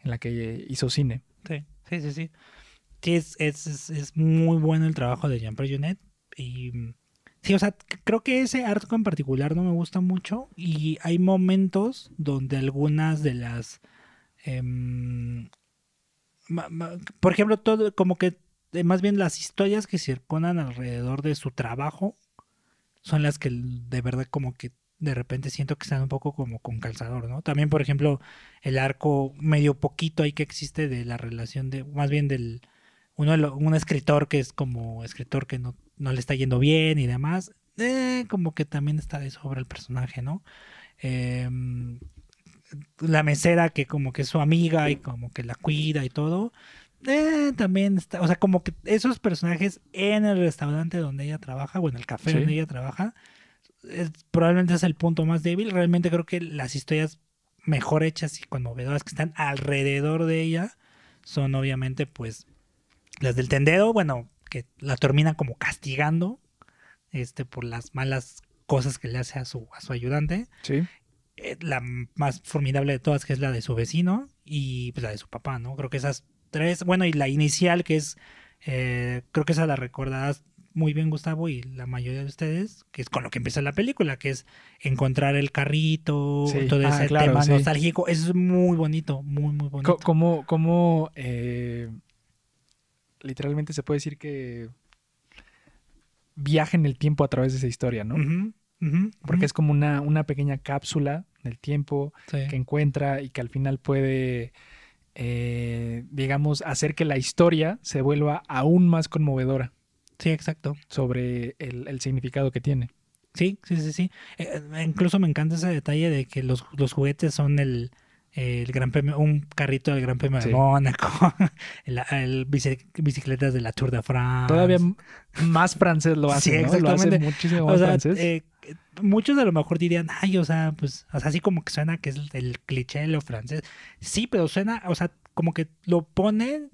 en la que hizo cine. Sí, sí, sí, sí. Es, es, es, muy bueno el trabajo de Jean-Pierre Jeunet. Y mm, sí, o sea, creo que ese arco en particular no me gusta mucho. Y hay momentos donde algunas de las. em, por ejemplo, todo, como que más bien las historias que circundan alrededor de su trabajo son las que de verdad como que de repente siento que están un poco como con calzador, ¿no? También, por ejemplo, el arco medio poquito ahí que existe de la relación de, más bien del, uno lo- un escritor que es como escritor que no, no le está yendo bien y demás, eh, como que también está de sobra el personaje, ¿no? Em, la mesera que como que es su amiga y como que la cuida y todo, eh, también está, o sea, como que esos personajes en el restaurante donde ella trabaja, o en el café Sí. donde ella trabaja, es- probablemente es el punto más débil. Realmente creo que las historias mejor hechas y conmovedoras que están alrededor de ella son obviamente pues las del tendero, bueno, que la termina como castigando este por las malas cosas que le hace a su, a su ayudante. Sí. Eh, la más formidable de todas, que es la de su vecino, y pues la de su papá, ¿no? Creo que esas tres, bueno, y la inicial, que es, eh, creo que esa la recordarás muy bien, Gustavo, y la mayoría de ustedes, que es con lo que empieza la película, que es encontrar el carrito, Sí. todo Ah, ese claro, tema sí. nostálgico. Eso es muy bonito, muy, muy bonito. Co- ¿Cómo, cómo, eh, literalmente se puede decir que viaja en el tiempo a través de esa historia, ¿no? Porque es como una, una pequeña cápsula del tiempo Sí. que encuentra y que al final puede, eh, digamos, hacer que la historia se vuelva aún más conmovedora Sí, exacto. sobre el, el significado que tiene. Sí, sí, sí, sí. Eh, eh, incluso me encanta ese detalle de que los, los juguetes son el, el gran premio, un carrito del Gran Premio Sí. de Mónaco, el, el bici- bicicletas de la Tour de France. Todavía más francés lo hace, Sí, ¿no? Lo hace exactamente. muchísimo O más sea, francés. eh, muchos a lo mejor dirían, ay, o sea, pues, o sea, así como que suena que es el, cliché de lo francés. Sí, pero suena, o sea, como que lo pone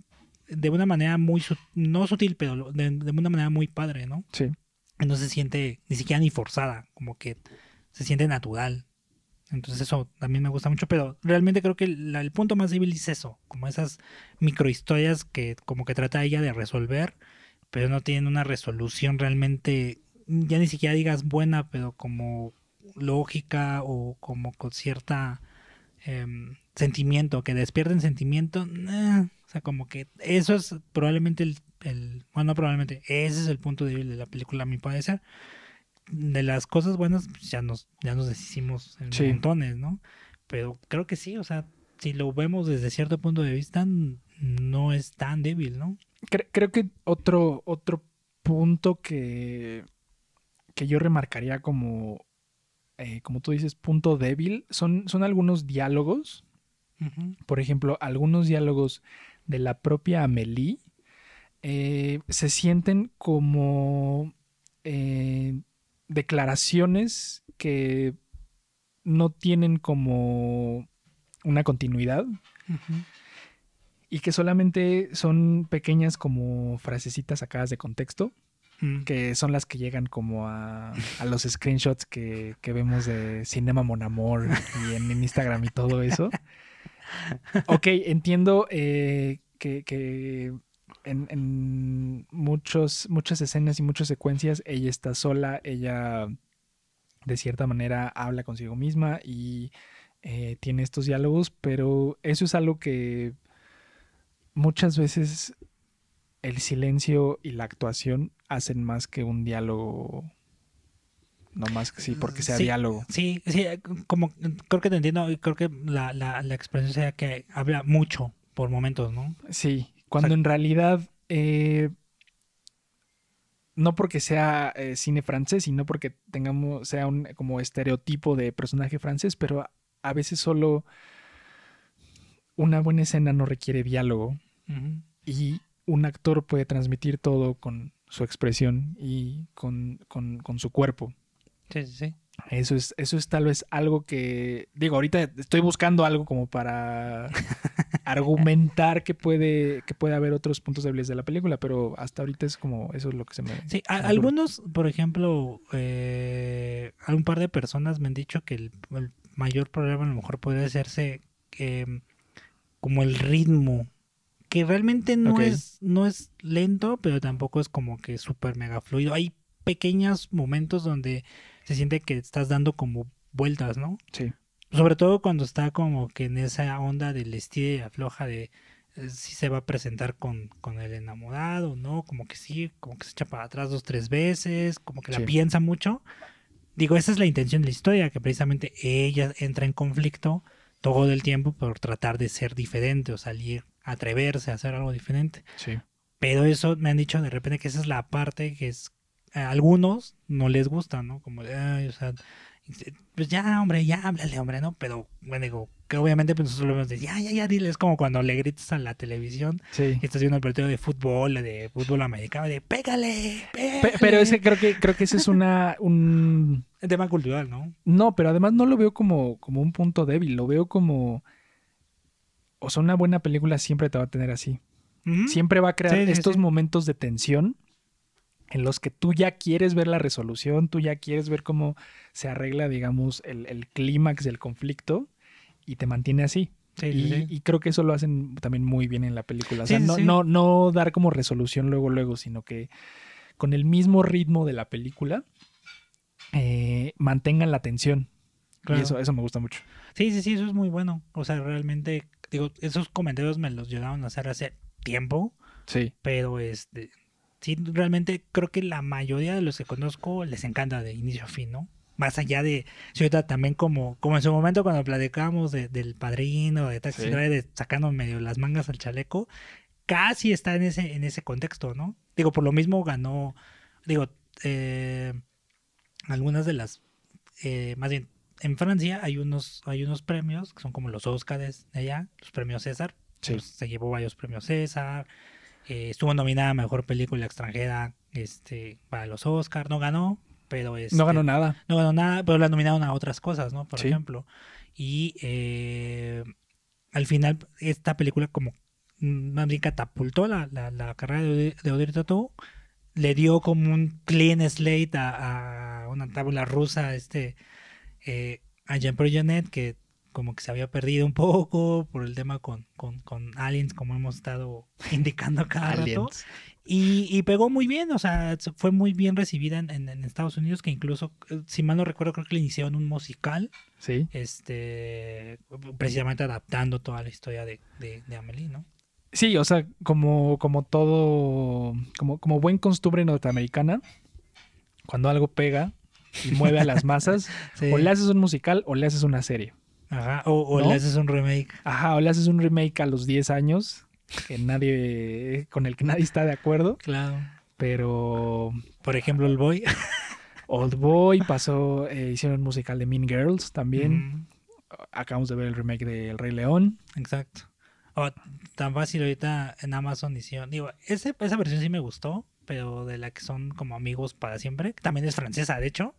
de una manera muy, no sutil, pero de, de una manera muy padre, ¿no? sí. no se siente ni siquiera ni forzada, como que se siente natural. Entonces eso también me gusta mucho, pero realmente creo que el punto más débil es eso, como esas microhistorias que como que trata ella de resolver, pero no tienen una resolución realmente, ya ni siquiera digas buena, pero como lógica o como con cierta em, sentimiento, que despierten sentimiento, nah, o sea, como que eso es probablemente el, el- bueno, no probablemente, ese es el punto débil de la película, a mi parecer. De las cosas buenas, pues, ya nos, ya nos deshicimos en Sí. montones, ¿no? Pero creo que sí, o sea, si lo vemos desde cierto punto de vista, no es tan débil, ¿no? Cre- creo que otro, otro punto que, que yo remarcaría como, eh, como tú dices, punto débil, son, son algunos diálogos. Por ejemplo, algunos diálogos de la propia Amélie eh, se sienten como eh, declaraciones que no tienen como una continuidad y que solamente son pequeñas como frasecitas sacadas de contexto, Mm. que son las que llegan como a, a los screenshots que, que vemos de Cinema Mon Amor y en, en Instagram y todo eso. Ok, entiendo eh, que, que en, en muchos, muchas escenas y muchas secuencias ella está sola, ella de cierta manera habla consigo misma y eh, tiene estos diálogos, pero eso es algo que muchas veces el silencio y la actuación hacen más que un diálogo. No más que sí, porque sea Sí. diálogo. Sí, sí, como creo que te entiendo y creo que la, la, la expresión sea que habla mucho por momentos, ¿no? Sí, cuando sea- en realidad eh, no porque sea eh, cine francés, sino porque tengamos, sea un como estereotipo de personaje francés, pero a, a veces solo una buena escena no requiere diálogo y un actor puede transmitir todo con su expresión y con, con- con su cuerpo. Sí, sí, sí. Eso es, eso es tal vez algo que, digo, ahorita estoy buscando algo como para argumentar que puede, que puede haber otros puntos débiles de la película, pero hasta ahorita es como, eso es lo que se me... Sí, a- algunos, por ejemplo, eh, un par de personas me han dicho que el, el mayor problema a lo mejor puede hacerse eh, como el ritmo, que realmente no es no es lento, pero tampoco es como que súper mega fluido. Hay pequeños momentos donde se siente que estás dando como vueltas, ¿no? Sí, Sobre todo cuando está como que en esa onda del estilo y afloja de eh, si se va a presentar con, con el enamorado, ¿no? Como que sí, como que se echa para atrás dos, tres veces, como que la Sí. piensa mucho. Digo, esa es la intención de la historia, que precisamente ella entra en conflicto todo el tiempo por tratar de ser diferente o salir, atreverse a hacer algo diferente. sí. Pero eso me han dicho de repente que esa es la parte que es a algunos no les gusta, ¿no? Como de, ay, o sea, pues ya, hombre, ya háblale, hombre, ¿no? Pero, bueno, digo, que obviamente pues nosotros lo vemos de, ya, ya, ya, dile, es como cuando le gritas a la televisión Sí. y estás viendo el partido de fútbol, de fútbol americano, de, pégale, pégale. Pe- Pero ese creo que creo que ese es una un tema cultural, ¿no? no, pero además no lo veo como como un punto débil, lo veo como o sea, una buena película siempre te va a tener así. Siempre va a crear Sí, sí, estos momentos de tensión en los que tú ya quieres ver la resolución, tú ya quieres ver cómo se arregla, digamos, el, el clímax del conflicto y te mantiene así. Sí, Y, sí. y creo que eso lo hacen también muy bien en la película. O sea, sí, no, no, no dar como resolución luego, luego, sino que con el mismo ritmo de la película eh, mantengan la tensión. Claro. Y eso, eso me gusta mucho. Sí, sí, sí, eso es muy bueno. O sea, realmente, digo, esos comentarios me los llegaron a hacer hace tiempo, Sí. pero este, sí, realmente creo que la mayoría de los que conozco les encanta de inicio a fin, ¿no? Más allá de, ahorita también como, como en su momento cuando platicábamos de- del padrino, de Taxi Sí. Driver, de sacando medio las mangas al chaleco, casi está en ese, en ese contexto, ¿no? Digo, por lo mismo ganó, digo, eh, algunas de las, eh, más bien, en Francia hay unos, hay unos premios que son como los Óscares de allá, los premios César. Sí. Pues, se llevó varios premios César. Eh, estuvo nominada a Mejor Película Extranjera este, para los Oscars. No ganó, pero este, No ganó nada. no ganó nada, pero la nominaron a otras cosas, ¿no? Por Sí. ejemplo. Y eh, al final, esta película como más bien catapultó la, la, la carrera de, de Audrey Tautou, le dio como un clean slate a, a una tabla rusa este, eh, a Jean-Pierre Jeunet, que como que se había perdido un poco por el tema con, con, con Aliens, como hemos estado indicando cada rato. Y, y pegó muy bien, o sea, se- fue muy bien recibida en, en- en Estados Unidos, que incluso, eh, si mal no recuerdo, creo que le iniciaron un musical, Sí. este, precisamente adaptando toda la historia de, de, de Amelie, ¿no? Sí, o sea, como, como todo, como, como buen costumbre norteamericana, cuando algo pega y mueve a las masas, Sí. o le haces un musical o le haces una serie. Ajá, o, o ¿No? le haces un remake. Ajá, o le haces un remake a los 10 años que nadie, con el que nadie está de acuerdo, Claro. pero Por ejemplo, el Boy. Old Boy pasó, eh, hicieron un musical de Mean Girls también. Acabamos de ver el remake de El Rey León. Exacto. O tan fácil ahorita en Amazon hicieron. Digo, ese, esa versión sí me gustó, pero de la que son como amigos para siempre, también es francesa, de hecho.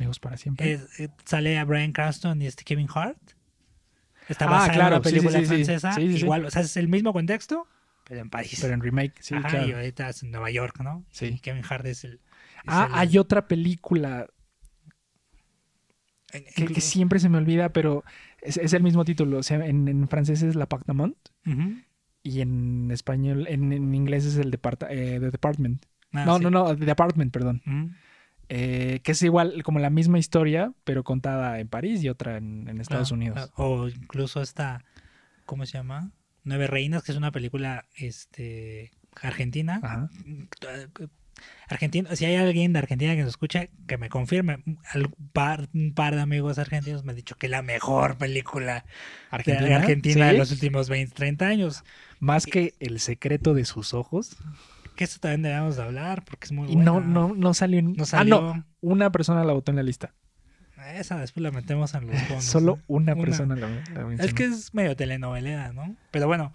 Amigos para siempre. Es- eh, sale a Brian Cranston y este Kevin Hart. Está Ah, basada en claro, una sí, sí, película sí, sí. francesa. Sí. Igual, o sea, es el mismo contexto, pero en París. Pero en remake, sí, Ajá, claro. y ahorita es en Nueva York, ¿no? Sí. Y Kevin Hart es el. es Ah, el- hay otra película en- que, siempre se me olvida, pero es, el mismo título. O sea, en, en francés es L'Appartement Ujú. y en español, en, en inglés es el departa- eh, The Department. Ah, no, no, no, The Apartment, perdón. Ujú. Eh, que es igual, como la misma historia, pero contada en París y otra en, en Estados Claro, Unidos. claro. O incluso esta, ¿cómo se llama? Nueve Reinas, que es una película este, argentina. Ajá. Argentina, si hay alguien de Argentina que nos escucha, que me confirme. Al par- un par de amigos argentinos me han dicho que es la mejor película de de Argentina de los últimos 20, 30 años. Más que El secreto de sus ojos. Que eso también debemos de hablar porque es muy Y no, no, no salió. en- No Ah, salió. no. Una persona la votó en la lista. Esa después la metemos en los bonos. Solo ¿no? una, Una. persona la, la mencionó. Es que es medio telenovelera, ¿no? Pero bueno,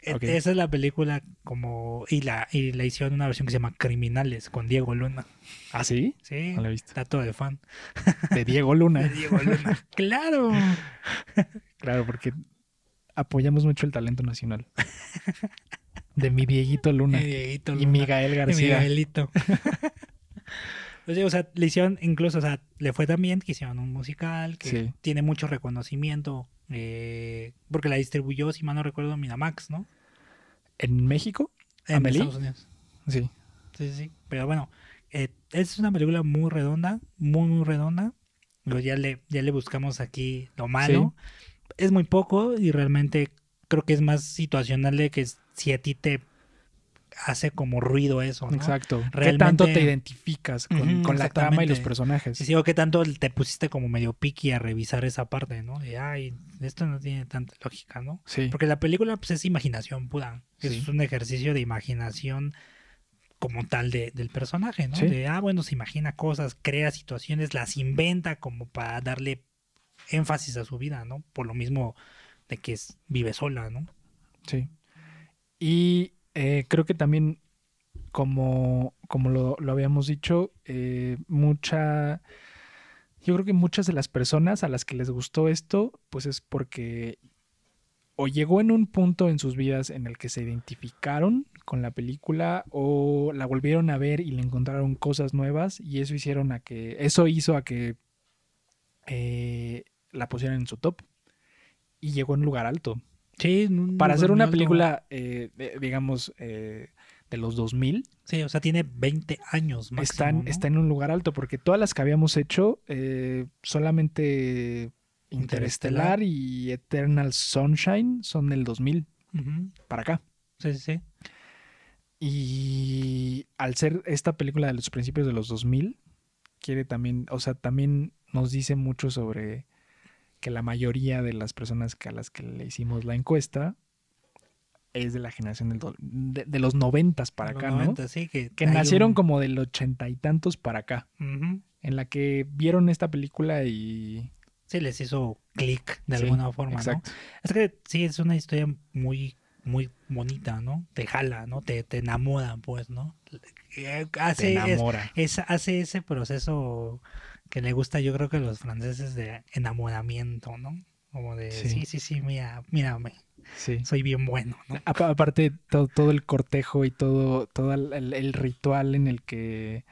e- esa es la película como... Y la, y la hicieron una versión que se llama Criminales con Diego Luna. ¿Ah, sí? Sí, No la he visto. dato de fan. De Diego De Luna. Diego Luna. ¡Claro! claro, porque apoyamos mucho el talento nacional. De mi Dieguito Luna. Mi Dieguito Y Luna. Miguel Y García. Miguelito. Pues sí, o sea, le hicieron, incluso, o sea, le fue tan bien que hicieron un musical que Sí. tiene mucho reconocimiento, eh, porque la distribuyó, si mal no recuerdo, Miramax, ¿no? ¿En México? En ¿Amelie? Estados Unidos. Sí. Sí, sí. Pero bueno, eh, es una película muy redonda, muy, muy redonda. Luego ya le, ya le buscamos aquí lo malo. Es muy poco y realmente creo que es más situacional de que si a ti te hace como ruido eso, ¿no? Exacto. ¿Qué tanto te identificas con, la trama y los personajes? Sí, o que tanto te pusiste como medio piqui a revisar esa parte, ¿no? De, ay, esto no tiene tanta lógica, ¿no? Sí. Porque la película pues, es imaginación pura. Es un ejercicio de imaginación como tal de, del personaje, ¿no? Sí. De, ah, bueno, se imagina cosas, crea situaciones, las inventa como para darle énfasis a su vida, ¿no? Por lo mismo de que es, vive sola, ¿no? Sí. Y eh, creo que también, como, como lo, lo habíamos dicho, eh, mucha. Yo creo que muchas de las personas a las que les gustó esto, pues es porque o llegó en un punto en sus vidas en el que se identificaron con la película o la volvieron a ver y le encontraron cosas nuevas y eso hicieron a que eso hizo a que eh, la pusieran en su top y llegó en un lugar alto Sí, un para hacer una alto. película, eh, digamos, eh, de los 2000, Sí, o sea, tiene 20 años máximo, está, está en un lugar alto, porque todas las que habíamos hecho, eh, solamente Interestelar. Interestelar y Eternal Sunshine son del 2000 Ujú. para acá. Sí, sí, sí. Y al ser esta película de los principios de los 2000, quiere también, o sea, también nos dice mucho sobre que la mayoría de las personas que a las que le hicimos la encuesta es de la generación del de, de los noventas para Los acá, ¿no? 90, sí, que, Que nacieron un- como del ochenta y tantos para acá, en la que vieron esta película y... Sí, les hizo clic de Sí, alguna forma, ¿no? Exacto. Es que sí, es una historia muy, muy bonita, ¿no? Te jala, ¿no? Te, te enamora, pues, ¿no? Eh, Te Hace, es- enamora. es- hace ese proceso que le gusta, yo creo que los franceses de enamoramiento, ¿no? Como de, Sí. sí, sí, sí, mira, mírame, Sí. soy bien bueno, ¿no? Apa- Aparte, todo, todo el cortejo y todo, todo el, ritual en el que,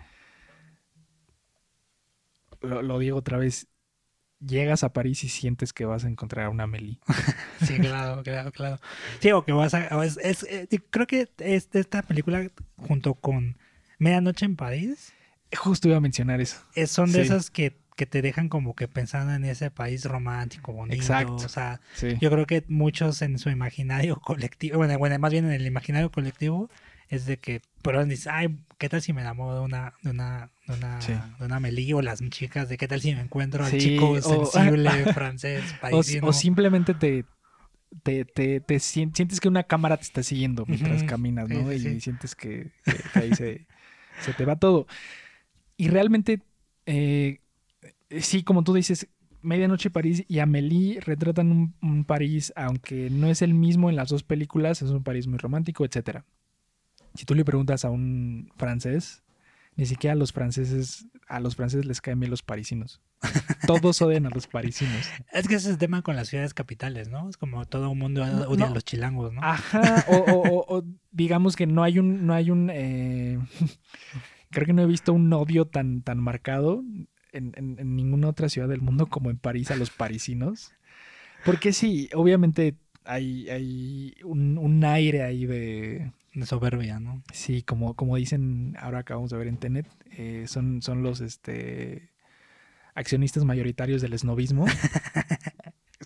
lo, lo digo otra vez, llegas a París y sientes que vas a encontrar a una Amélie. Sí, claro, claro, claro. Sí, o que vas a... es- es- eh, creo que es- esta película, junto con Medianoche en París, Justo iba a mencionar eso. es- son de Sí. esas que, que te dejan como que pensando en ese país romántico, bonito. Exacto. O sea, Sí. yo creo que muchos en su imaginario colectivo, bueno, bueno, más bien en el imaginario colectivo, es de que, pero dicen, ay, ¿qué tal si me enamoro de una, de una, de una, Sí. de una Amelie o las chicas? ¿De qué tal si me encuentro al chico o- sensible francés, O, parisino? o simplemente te, te, te- te sien- sientes que una cámara te está siguiendo mientras caminas, ¿no? sí, y sientes que, que- que ahí se, se te va todo. Y realmente, eh, sí, como tú dices, Medianoche París y Amélie retratan un, un París, aunque no es el mismo en las dos películas, es un París muy romántico, etcétera. Si tú le preguntas a un francés, ni siquiera a los franceses, a los franceses les caen bien los parisinos. Todos odian a los parisinos. Es que ese es el tema con las ciudades capitales, ¿no? Es como todo el mundo odia no. a los chilangos, ¿no? Ajá, o, o- o- o digamos que no hay un, no hay un, eh, creo que no he visto un odio tan, tan marcado en, en- en ninguna otra ciudad del mundo como en París a los parisinos. Porque sí, obviamente hay, hay un, un aire ahí de, De soberbia, ¿no? sí, como, como dicen ahora acabamos de ver en Tenet, eh, son, son los, este, accionistas mayoritarios del esnovismo.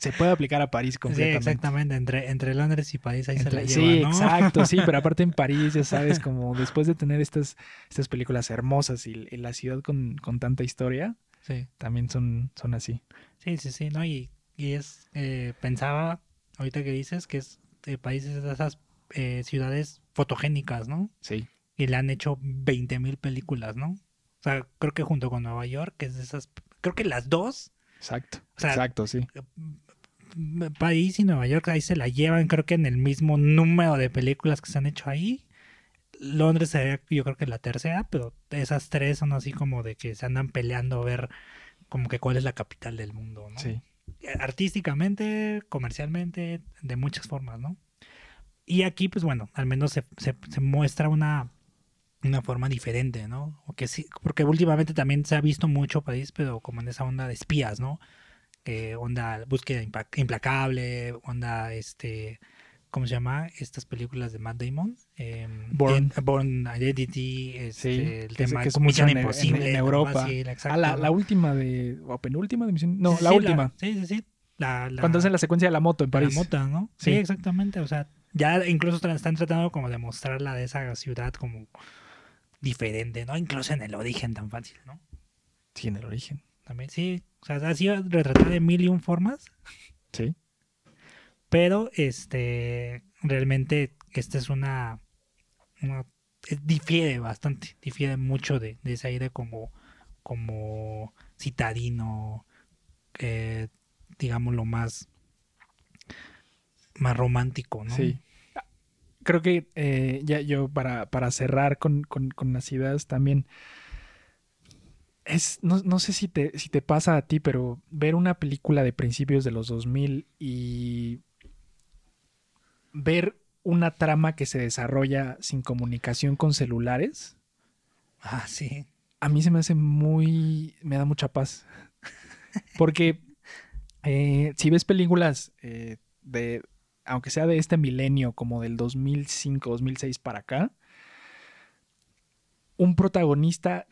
Se puede aplicar a París Sí, completamente. exactamente. Entre, entre Londres y París ahí se la Entre- lleva, sí, ¿no? exacto, sí, pero aparte en París, ya sabes, como después de tener estas, estas películas hermosas y, y la ciudad con, con tanta historia, Sí, también son, son así. sí, sí, sí, ¿no? Y, y es, eh, pensaba, ahorita que dices, que es de países de esas eh, ciudades fotogénicas, ¿no? Sí. y le han hecho 20 mil películas, ¿no? O sea, creo que junto con Nueva York, que es de esas, creo que las dos, Exacto. O sea, Exacto, sí. París y Nueva York ahí se la llevan, creo que en el mismo número de películas que se han hecho ahí. Londres sería yo creo que la tercera, pero esas tres son así como de que se andan peleando a ver como que cuál es la capital del mundo, ¿no? Sí. artísticamente, comercialmente, de muchas formas, ¿no? Y aquí, pues bueno, al menos se, se- se muestra una, una forma diferente, ¿no? O que sí, porque últimamente también se ha visto mucho país, pero como en esa onda de espías, ¿no? Que onda búsqueda implacable, onda este, ¿cómo se llama? Estas películas de Matt Damon. Eh, Bourne. Born Identity, este, Sí, el que es- tema que es Misión en- en- Imposible. en. Europa. Exacto, Ah, la, la ¿no? última de. ¿O penúltima de misión? No, Sí, la sí, última. sí, sí, sí. La, la- Cuando hacen la secuencia de la moto en la París. mota, ¿no? Sí. Exactamente. O sea, ya incluso están tratando como de mostrarla de esa ciudad como diferente, ¿no? Incluso en el origen tan fácil, ¿no? Sí, en el origen. También, sí. O sea, ha sido retratada de mil y un formas, Sí. pero este, realmente esta es una, una- difiere bastante, difiere mucho de, de ese aire como, como citadino, eh, digamos lo más, más romántico, ¿no? Sí. Creo que eh, ya yo para, para cerrar con, con, con las ideas también. Es, no, no sé si te, si te pasa a ti, pero ver una película de principios de los 2000 y ver una trama que se desarrolla sin comunicación con celulares, Ah, sí. a mí se me hace muy... me da mucha paz. Porque eh, si ves películas eh, de, aunque sea de este milenio, como del 2005, 2006 para acá, un protagonista,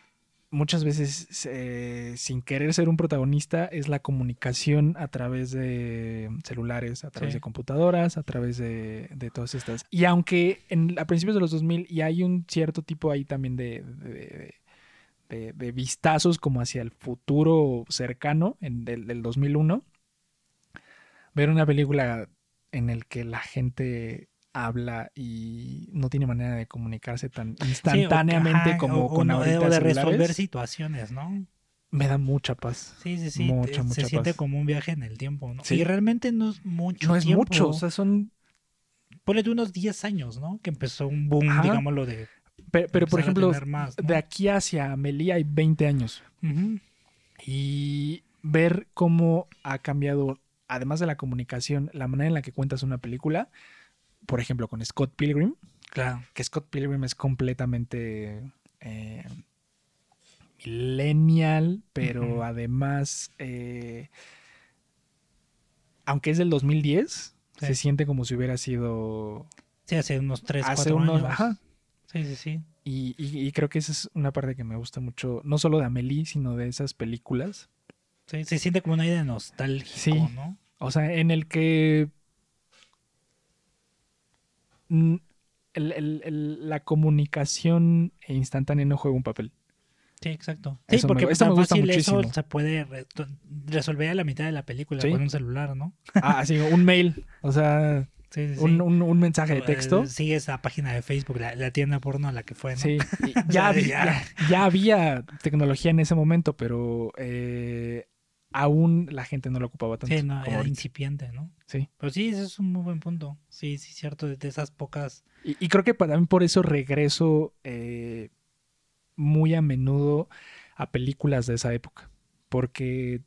muchas veces eh, sin querer ser un protagonista, es la comunicación a través de celulares, a través Sí. de computadoras, a través de, de todas estas. Y aunque en, a principios de los 2000 y hay un cierto tipo ahí también de, de- de- de- de vistazos como hacia el futuro cercano en, del, del 2001, ver una película en el que la gente habla y no tiene manera de comunicarse tan Sí, o- instantáneamente como o- con o, ahorita de celulares, resolver situaciones, ¿no? me da mucha paz. Sí, sí, sí. Mucha, te- mucha se siente como un viaje en el tiempo, ¿no? Sí. Y realmente no es mucho no es tiempo. mucho, o sea, son... Ponle tú unos 10 años, ¿no? Que empezó un boom, Ajá. digámoslo, de Pero, pero por ejemplo, tener más, ¿no? de aquí hacia Amelie hay 20 años. Y ver cómo ha cambiado, además de la comunicación, la manera en la que cuentas una película. Por ejemplo, con Scott Pilgrim, Claro. que Scott Pilgrim es completamente eh, millennial, pero además, eh, aunque es del 2010, Sí. se siente como si hubiera sido Sí, hace unos 3, hace 4 unos... años. Ajá. Sí, sí, sí. Y, y- y creo que esa es una parte que me gusta mucho, no solo de Amelie, sino de esas películas. Sí, se siente como un aire nostálgico, Sí. ¿no? O sea, en el que el- el- el- la comunicación instantánea no juega un papel. Sí, exacto. Sí, Eso me- porque eso me gusta fácil eso se puede re- resolver a la mitad de la película Sí. con un celular, ¿no? Ah, sí, un mail, o sea, Sí, sí, sí. un, un- un mensaje de texto. Sigue esa página de Facebook, la, la tienda porno a la que fue, ¿no? Sí, ya, había, ya. ya- ya había tecnología en ese momento, pero eh, aún la gente no lo ocupaba tanto. Sí, no, como era ahorita. incipiente, ¿no? Sí. Pero sí, ese es un muy buen punto. Sí, sí, cierto, de esas pocas. Y, y creo que pa- también por eso regreso eh, muy a menudo a películas de esa época. Porque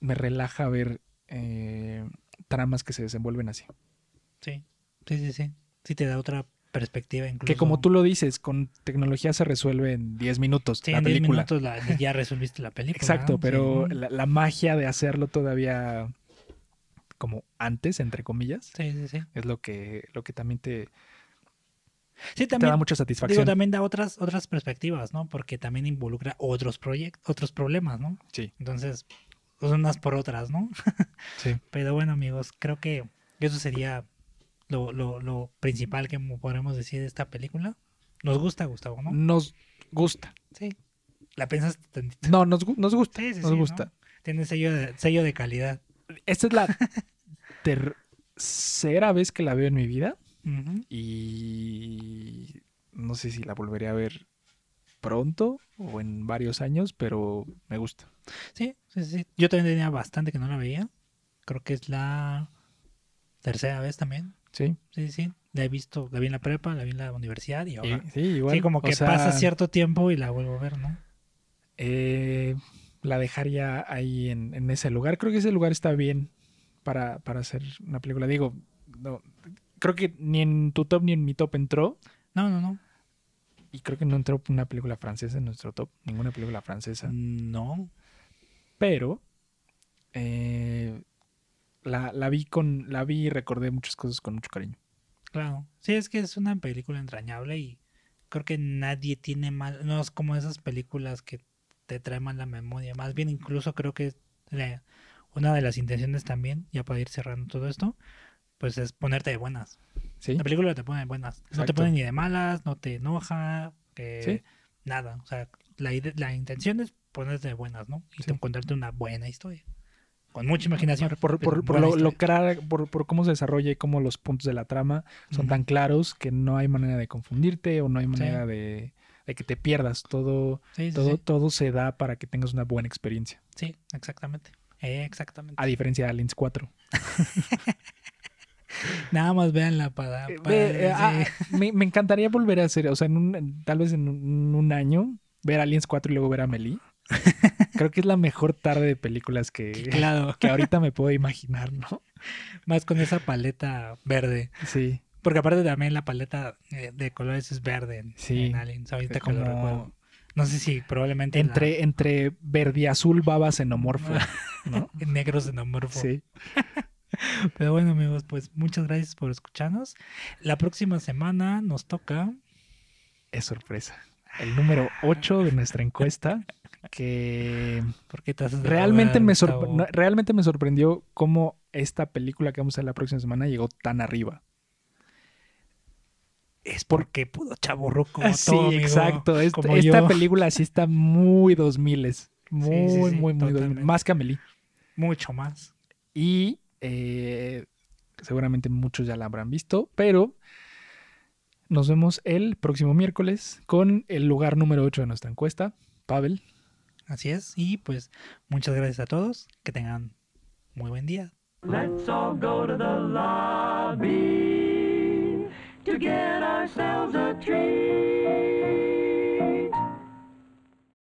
me relaja ver eh, tramas que se desenvuelven así. Sí, sí, sí, sí. Sí te da otra perspectiva incluso. Que como tú lo dices, con tecnología se resuelve en 10 minutos Sí, la en 10 película. minutos la- ya resolviste la película. Exacto, ¿no? pero Sí. la, la magia de hacerlo todavía como antes, entre comillas, Sí, sí, sí. es lo que, lo que también te, Sí, te también. da mucha Digo, satisfacción. también da otras, otras perspectivas, ¿no? Porque también involucra otros proyectos, otros problemas, ¿no? Sí, Entonces, pues unas por otras, ¿no? sí. Pero bueno, amigos, creo que eso sería lo, lo, lo principal que mo- podremos decir de esta película. Nos gusta, Gustavo, ¿no? Nos gusta. Sí. La pensaste tantito. No, nos, nos gusta. Sí, sí, nos sí, ¿no? gusta. Tiene sello de, sello de calidad. Esta es la tercera vez que la veo en mi vida y No sé si la volvería a ver pronto o en varios años, pero me gusta. Sí, sí, sí. Yo también tenía bastante que no la veía. Creo que es la tercera vez también. Sí, Sí, sí. La he visto, la vi en la prepa, la vi en la universidad y ahora. sí, igual. sí, como o que sea, pasa cierto tiempo y la vuelvo a ver, ¿no? eh, la dejaría ahí en, en ese lugar. Creo que ese lugar está bien para, para hacer una película. Digo, no, creo que ni en tu top ni en mi top entró. No, no, no. Y creo que no entró una película francesa en nuestro top. Ninguna película francesa. No. Pero eh, la, la vi con. La vi y recordé muchas cosas con mucho cariño. Claro. Sí, es que es una película entrañable y creo que nadie tiene mal. No es como esas películas que te traen mal la memoria. Más bien, incluso creo que la- una de las intenciones también, ya para ir cerrando todo esto, pues es ponerte de buenas. ¿Sí? La película te pone de buenas. No te pone ni de malas, no te enoja, Sí. nada. O sea, la, la intención es ponerte de buenas, ¿no? Y Sí. encontrarte una buena historia. Con mucha imaginación. Por, lo, lo clara- por, por cómo se desarrolla y cómo los puntos de la trama son tan claros que no hay manera de confundirte o no hay manera de, de que te pierdas. Todo, Sí, sí, todo, todo se da para que tengas una buena experiencia. Sí, exactamente. Exactamente. A diferencia de Aliens 4. Nada más véanla para... Eh, para- ve, eh, ah, me, me encantaría volver a hacer, o sea, en un- tal vez en un, un año, ver Aliens 4 y luego ver a Amelie. Creo que es la mejor tarde de películas que, Claro, que ahorita me puedo imaginar, ¿no? más con esa paleta verde. Sí, Porque aparte también la paleta eh, de colores es verde en, Sí. en Aliens. Ahorita lo como- recuerdo. No sé si probablemente la- entre, entre verde y azul baba xenomorfo, ¿no? en negro xenomorfo. Sí. Pero bueno, amigos, pues muchas gracias por escucharnos. La próxima semana nos toca. Es sorpresa. El número 8 de nuestra encuesta, que ¿Por qué te realmente me, no, realmente me sorprendió cómo esta película que vamos a ver la próxima semana llegó tan arriba. Es porque pudo chaborruco. Ah, sí, todo, amigo, exacto. Est- como esta yo. película sí está muy 2000 Muy, Sí, sí, sí, muy, muy 2000 totalmente. Más que Amelie. Mucho más. Y eh, seguramente muchos ya la habrán visto, pero nos vemos el próximo miércoles con el lugar número 8 de nuestra encuesta. Pavel, Así es. Y pues muchas gracias a todos. Que tengan muy buen día.